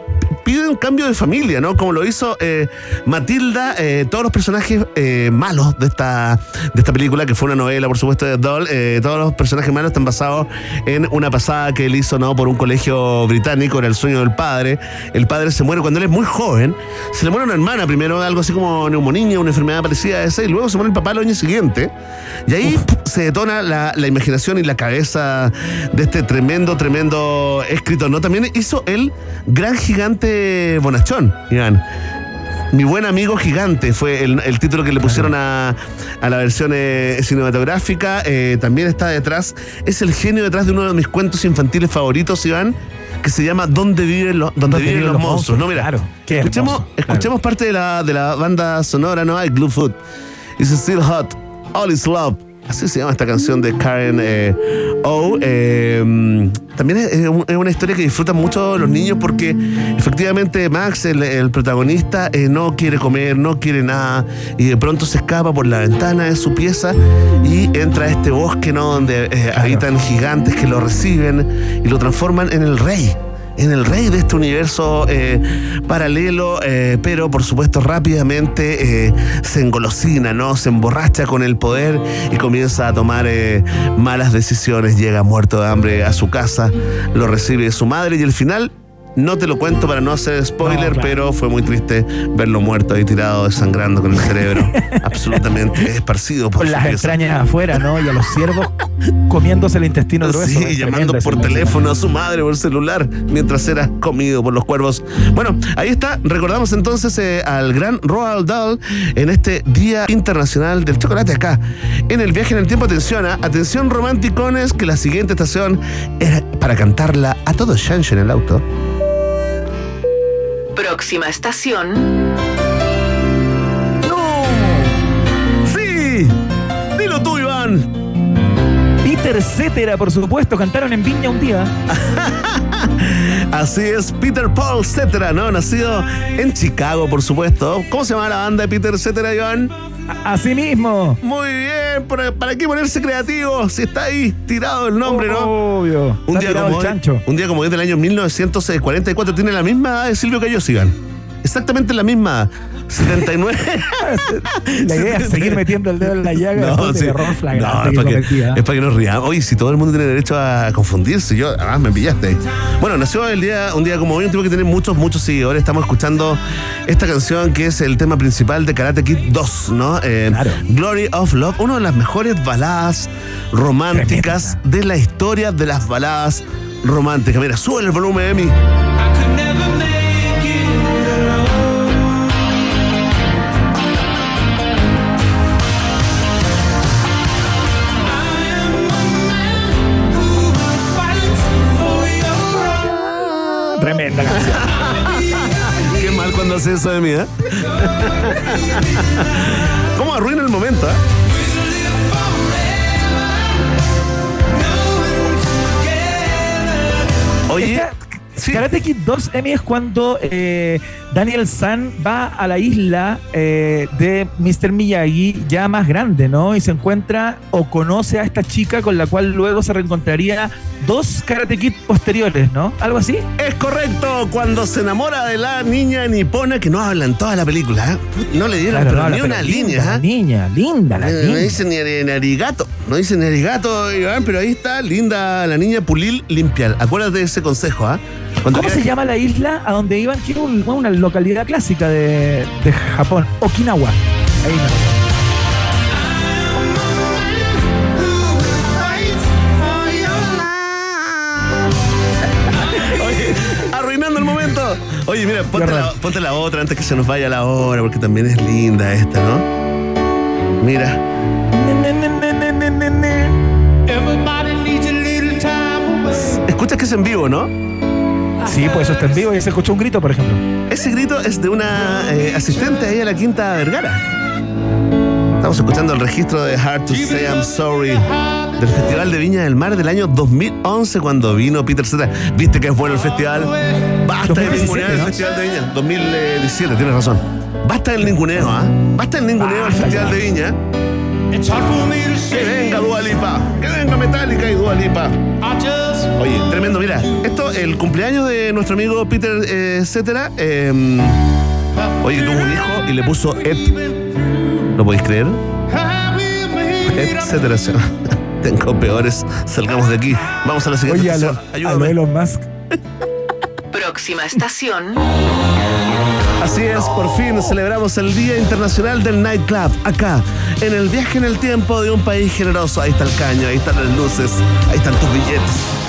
p- piden un cambio de familia, ¿no? Como lo hizo eh, Matilda, eh, todos los personajes eh, malos de esta, de esta película, que fue una novela, por supuesto, de Doll, todos los personajes malos están basados en una pasada que él hizo, ¿no? Por un colegio británico, era el sueño del padre. El padre se muere cuando él es muy joven, se le muere una hermana primero, algo así como neumonía, una enfermedad parecida a esa, y luego se muere el papá el año siguiente. Y ahí se detona la, la imaginación y la cabeza de este tremendo, tremendo escritor. ¿no? También hizo el gran gigante Bonachón, Iván. Mi buen amigo gigante fue el, el título que le pusieron a, a la versión eh, cinematográfica. Eh, también está detrás, es el genio detrás de uno de mis cuentos infantiles favoritos, Iván, que se llama ¿Dónde viven los, dónde viven los monstruos? No, mira, Qué escuchemos, hermoso, escuchemos parte de la, de la banda sonora, ¿no? Hay Glue Food. It's still hot. All is love. Así se llama esta canción de Karen eh, O. Eh, también es, es un- es una historia que disfrutan mucho los niños porque efectivamente Max, el, el protagonista, eh, no quiere comer, no quiere nada y de pronto se escapa por la ventana de su pieza y entra a este bosque ¿no? donde habitan gigantes que lo reciben y lo transforman en el rey en el rey de este universo eh, paralelo, eh, pero por supuesto rápidamente eh, se engolosina, ¿no? Se emborracha con el poder y comienza a tomar eh, malas decisiones. Llega muerto de hambre a su casa, lo recibe su madre y al final. No te lo cuento para no hacer spoiler, No, claro. pero fue muy triste verlo muerto ahí tirado, desangrando con el cerebro absolutamente esparcido por Con las pieza. extrañas afuera, ¿no? Y a los ciervos comiéndose el intestino grueso. Sí, llamando por teléfono a su madre por celular mientras era comido por los cuervos. Bueno, ahí está. Recordamos entonces eh, al gran Roald Dahl en este Día Internacional del Chocolate acá. En el viaje en el tiempo, atención, ¿ah? atención romanticones, que la siguiente estación es para cantarla a todo chancho en el auto. Próxima estación. ¡Sí! Dilo tú, Iván. Peter Cetera, por supuesto, cantaron en Viña un día. Así es, Peter Paul Cetera, ¿no? Nacido en Chicago, por supuesto. ¿Cómo se llama la banda de Peter Cetera, Iván? Así mismo. Muy bien, ¿para, para qué ponerse creativo? Si está ahí tirado el nombre, ¿no? Obvio. Un día, como hoy, un día como hoy del año 1944 tiene la misma edad de Silvio Cayo Iván. Exactamente la misma. 79. La idea es seguir metiendo el dedo en la llaga después sí. error flagrante No, es para que, es para que nos riamos. Oye, si todo el mundo tiene derecho a confundirse, yo, además me pillaste. Bueno, nació el día, un día como hoy, un tipo que tiene muchos, muchos seguidores. Estamos escuchando esta canción que es el tema principal de Karate Kid 2, ¿no? Eh, Glory of Love, una de las mejores baladas románticas de la historia de las baladas románticas. Mira, sube el volumen, Emi. Hace eso de mí, ¿eh? ¿Cómo arruina el momento, eh? Oye, Karate Kid 2, Emi, es cuando eh, Daniel San va a la isla eh, de Mr. Miyagi ya más grande, ¿no? Y se encuentra o conoce a esta chica con la cual luego se reencontraría dos Karate Kid posteriores, ¿no? ¿Algo así? Es correcto, cuando se enamora de la niña nipona que no habla en toda la película. ¿eh? No le dieron Claro, pero no, ni una linda línea. ¿eh? niña, linda la No, no niña. dice ni, ni arigato, no dice ni arigato, Iván, pero ahí está, linda la niña Pulil Limpial. Acuérdate de ese consejo, ¿ah? ¿Cómo se llama la isla a donde iban? Que un- una localidad clásica de, de Japón, Okinawa. Ahí no. Oye, arruinando el momento. Oye, mira, ponte la, ponte la otra antes que se nos vaya la hora, porque también es linda esta, ¿no? Mira. Que es en vivo, ¿no? Sí, pues eso está en vivo y se escuchó un grito, por ejemplo. Ese grito es de una eh, asistente ahí a la Quinta Vergara. Estamos escuchando el registro de Hard to Say I'm Sorry del Festival de Viña del Mar del año 2011 cuando vino Peter Cetera. ¿Viste que es bueno el festival? Basta de 2017, ninguneo el ¿no? Festival de Viña. 2017, tienes razón. Basta del ninguneo, ¿ah? Basta del ninguneo del Festival de Viña. Que venga Dua Lipa. Que venga Metallica y Dua Tremendo, mira, esto, el cumpleaños de nuestro amigo Peter, eh, etcétera. eh, oye, tuvo un hijo y le puso Ed. ¿Lo podéis creer? Etcétera. Tengo peores. Salgamos de aquí. Vamos a la siguiente Oye, a lo, estación. a lo Ayúdame. Elon Musk. Próxima estación. Así es, por fin celebramos el Día Internacional del Nightclub, acá, en el viaje en el tiempo de un país generoso. Ahí está el caño, ahí están las luces, ahí están tus billetes.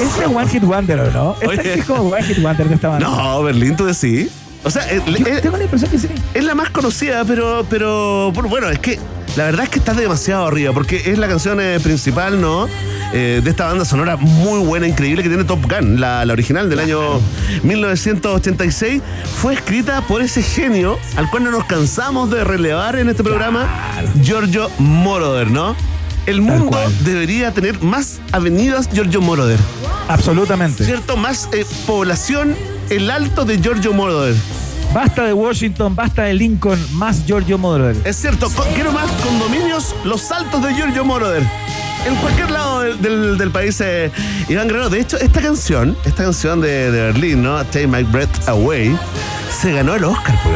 Ese es One Hit Wonder, ¿o no? Este es como One Hit Wonder de esta banda. No, Berlín, tú decís. O sea, eh, eh, tengo la impresión que sí. es la más conocida, pero, pero bueno, bueno, es que la verdad es que está demasiado arriba, porque es la canción eh, principal, ¿no? Eh, de esta banda sonora muy buena, increíble que tiene Top Gun, la, la original del año 1986, fue escrita por ese genio al cual no nos cansamos de relevar en este programa, Giorgio Moroder, ¿no? El mundo debería tener más avenidas Giorgio Moroder, Absolutamente. ¿cierto? Más eh, población, el alto de Giorgio Moroder. Basta de Washington, basta de Lincoln, más Giorgio Moroder. Es cierto, quiero más condominios, los altos de Giorgio Moroder. En cualquier lado del, del- del país, eh, Iván Guerrero. De hecho, esta canción, esta canción de, de Berlín, ¿no? Take My Breath Away, se ganó el Oscar, pues.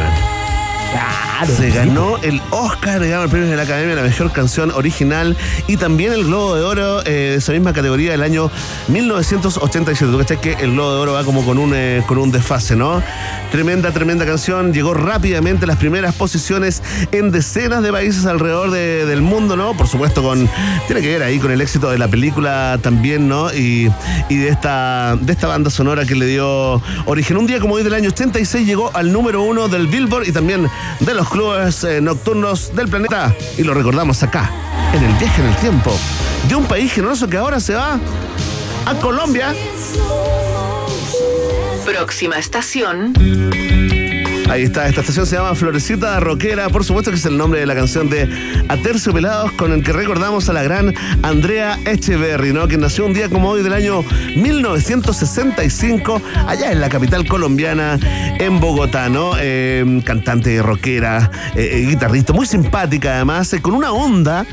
Iván. Se ganó el Oscar, digamos, el premio de la Academia de la Mejor Canción Original y también el Globo de Oro eh, de esa misma categoría del año 1987. Tú cachai que el Globo de Oro va como con un, eh, con un desfase, ¿no? Tremenda, tremenda canción. Llegó rápidamente las primeras posiciones en decenas de países alrededor de- del mundo, ¿no? Por supuesto, con tiene que ver ahí con el éxito de la película también, ¿no? Y, y de, esta, de esta banda sonora que le dio origen. Un día como hoy del año 86 llegó al número uno del Billboard y también de los clubes eh, nocturnos del planeta. Y lo recordamos acá, en el viaje en el tiempo, de un país generoso que ahora se va a Colombia. Próxima estación. Ahí está, esta estación se llama Florecita Roquera, por supuesto que es el nombre de la canción de Aterciopelados con el que recordamos a la gran Andrea Echeverry, ¿no? Que nació un día como hoy del año 1965, allá en la capital colombiana, en Bogotá, ¿no? Eh, cantante rockera, eh, eh, guitarrista, muy simpática además, eh, con una onda.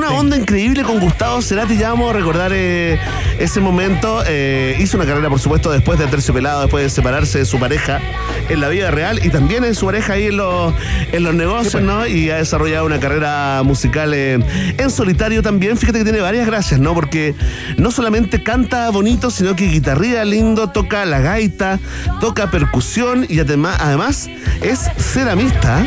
Una onda increíble con Gustavo Cerati, ya vamos a recordar eh, ese momento. Eh, hizo una carrera, por supuesto, después de Terciopelado, después de separarse de su pareja en la vida real y también en su pareja ahí en los, en los negocios, ¿no? Y ha desarrollado una carrera musical eh, en solitario también. Fíjate que tiene varias gracias, ¿no? Porque no solamente canta bonito, sino que guitarría lindo, toca la gaita, toca percusión y además, además es ceramista.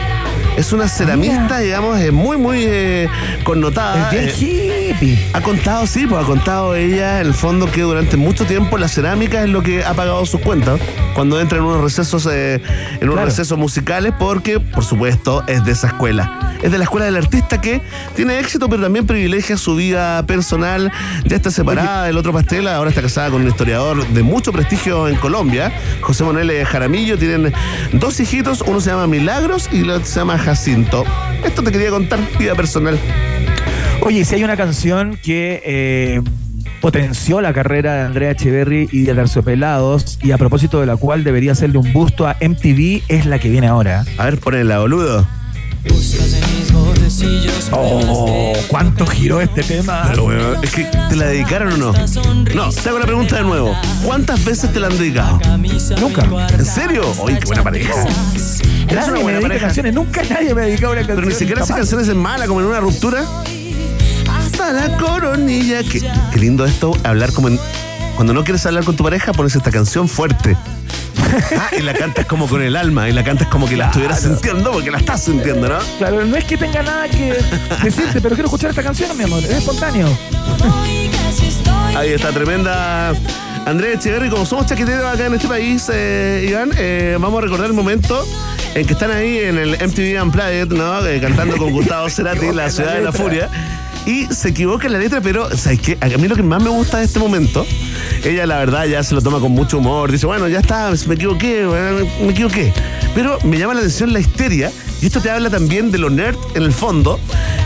Es una ceramista, digamos, eh, muy, muy eh, connotada. Es bien Eh, hippie. ha contado, sí, pues ha contado ella en el fondo que durante mucho tiempo la cerámica es lo que ha pagado sus cuentas cuando entra en unos recesos, eh, en unos Claro. recesos musicales, porque, por supuesto, es de esa escuela. Es de la escuela del artista que tiene éxito, pero también privilegia su vida personal. Ya está separada del otro pastel, ahora está casada con un historiador de mucho prestigio en Colombia, José Manuel Jaramillo. Tienen dos hijitos, uno se llama Milagros y el otro se llama Jacinto. Esto te quería contar, vida personal. Oye, si hay una canción que eh, potenció la carrera de Andrea Echeverry y de Terciopelados, y a propósito de la cual debería hacerle un busto a MTV, es la que viene ahora. A ver, ponela, boludo. Oh, ¿cuánto giró este tema? Pero, weón, es que ¿te la dedicaron o no? No, te hago la pregunta de nuevo. ¿Cuántas veces te la han dedicado? Nunca. ¿En serio? Oye, qué buena pareja. Eres una Nadie me buena dedica pareja. canciones, nunca nadie me ha dedicado una canción. Pero ni siquiera Jamás. canciones en mala, como en una ruptura. Hasta la coronilla. Qué, qué lindo esto, hablar como en. Cuando no quieres hablar con tu pareja, pones esta canción fuerte. Ah, y la cantas como con el alma, y la cantas como que la estuvieras sintiendo, porque la estás sintiendo, ¿no? Claro, no es que tenga nada que decirte, pero quiero escuchar esta canción, mi amor. Es espontáneo. Ahí está, tremenda. Andrés Echeverry, como somos chaqueteros acá en este país, eh, Iván, eh, vamos a recordar el momento en que están ahí en el MTV Unplugged, ¿no? Eh, cantando con Gustavo Cerati, La Ciudad de la Furia. Y se equivoca en la letra, pero ¿sabes qué? A mí lo que más me gusta de este momento, ella la verdad ya se lo toma con mucho humor, dice, bueno, ya está, me equivoqué, me equivoqué. Pero me llama la atención la histeria, y esto te habla también de lo nerd en el fondo,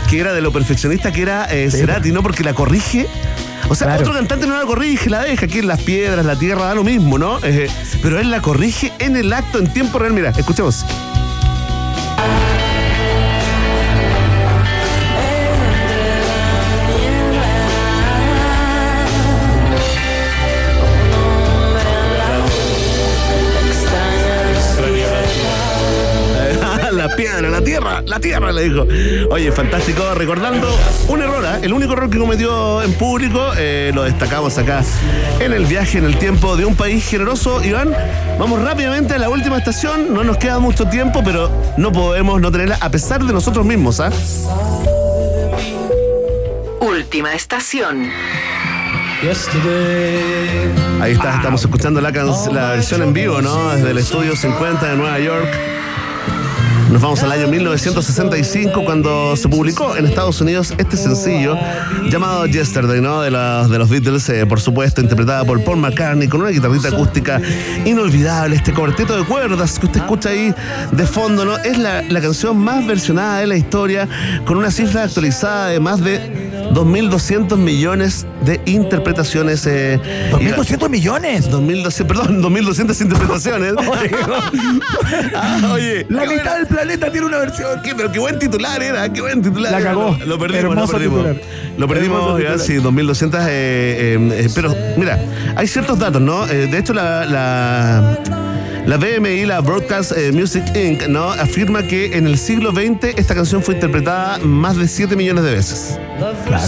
que era de lo perfeccionista que era eh, Cerati, ¿no? Porque la corrige o sea, Claro. otro cantante no la corrige, la deja aquí en las piedras, la tierra, da lo mismo, ¿no? Eh, pero él la corrige en el acto, en tiempo real. Mira, escuchemos. Tierra, la tierra, le dijo. Oye, fantástico, recordando un error, ¿ah? el único error que cometió en público, eh, lo destacamos acá en el viaje en el tiempo de un país generoso. Iván, vamos rápidamente a la última estación, no nos queda mucho tiempo, pero no podemos no tenerla a pesar de nosotros mismos, ¿ah? Última estación. Ahí está, estamos escuchando la, la versión en vivo, ¿no? Desde el estudio 50 de Nueva York. Nos vamos al año 1965 cuando se publicó en Estados Unidos este sencillo llamado Yesterday, ¿no? De, la- de los Beatles, eh, por supuesto, interpretada por Paul McCartney con una guitarrita acústica inolvidable. Este cuarteto de cuerdas que usted escucha ahí de fondo, ¿no? Es la, la canción más versionada de la historia con una cifra actualizada de más de 2.200 millones de interpretaciones. Eh, ¿2.200 millones? 2.200, perdón, 2.200 interpretaciones. Ah, oye, La mitad del planeta tiene una versión. Qué, pero qué buen titular era, qué buen titular. La cagó. Lo, lo perdimos, Hermoso lo perdimos. titular. Lo perdimos, ya, sí, 2200. eh, eh, eh, pero mira, hay ciertos datos, ¿no? Eh, de hecho, la. la la BMI, la Broadcast eh, Music Inc., ¿no? afirma que en el siglo XX esta canción fue interpretada más de 7 millones de veces.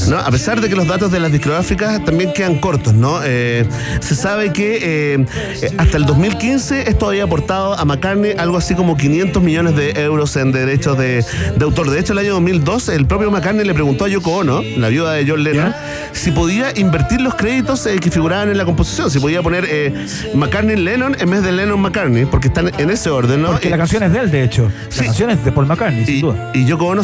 ¿no? A pesar de que los datos de las discográficas también quedan cortos, ¿no? Eh, se sabe que eh, hasta el 2015 esto había aportado a McCartney algo así como 500 millones de euros en derechos de, de autor. De hecho, el año 2002 el propio McCartney le preguntó a Yoko Ono, la viuda de John Lennon, si podía invertir los créditos eh, que figuraban en la composición, si podía poner McCartney Lennon en vez de Lennon McCartney, porque están en ese orden, ¿no? Porque Y- la canción es de él, de hecho. La canción es de Paul McCartney, sin duda. y Yoko Ono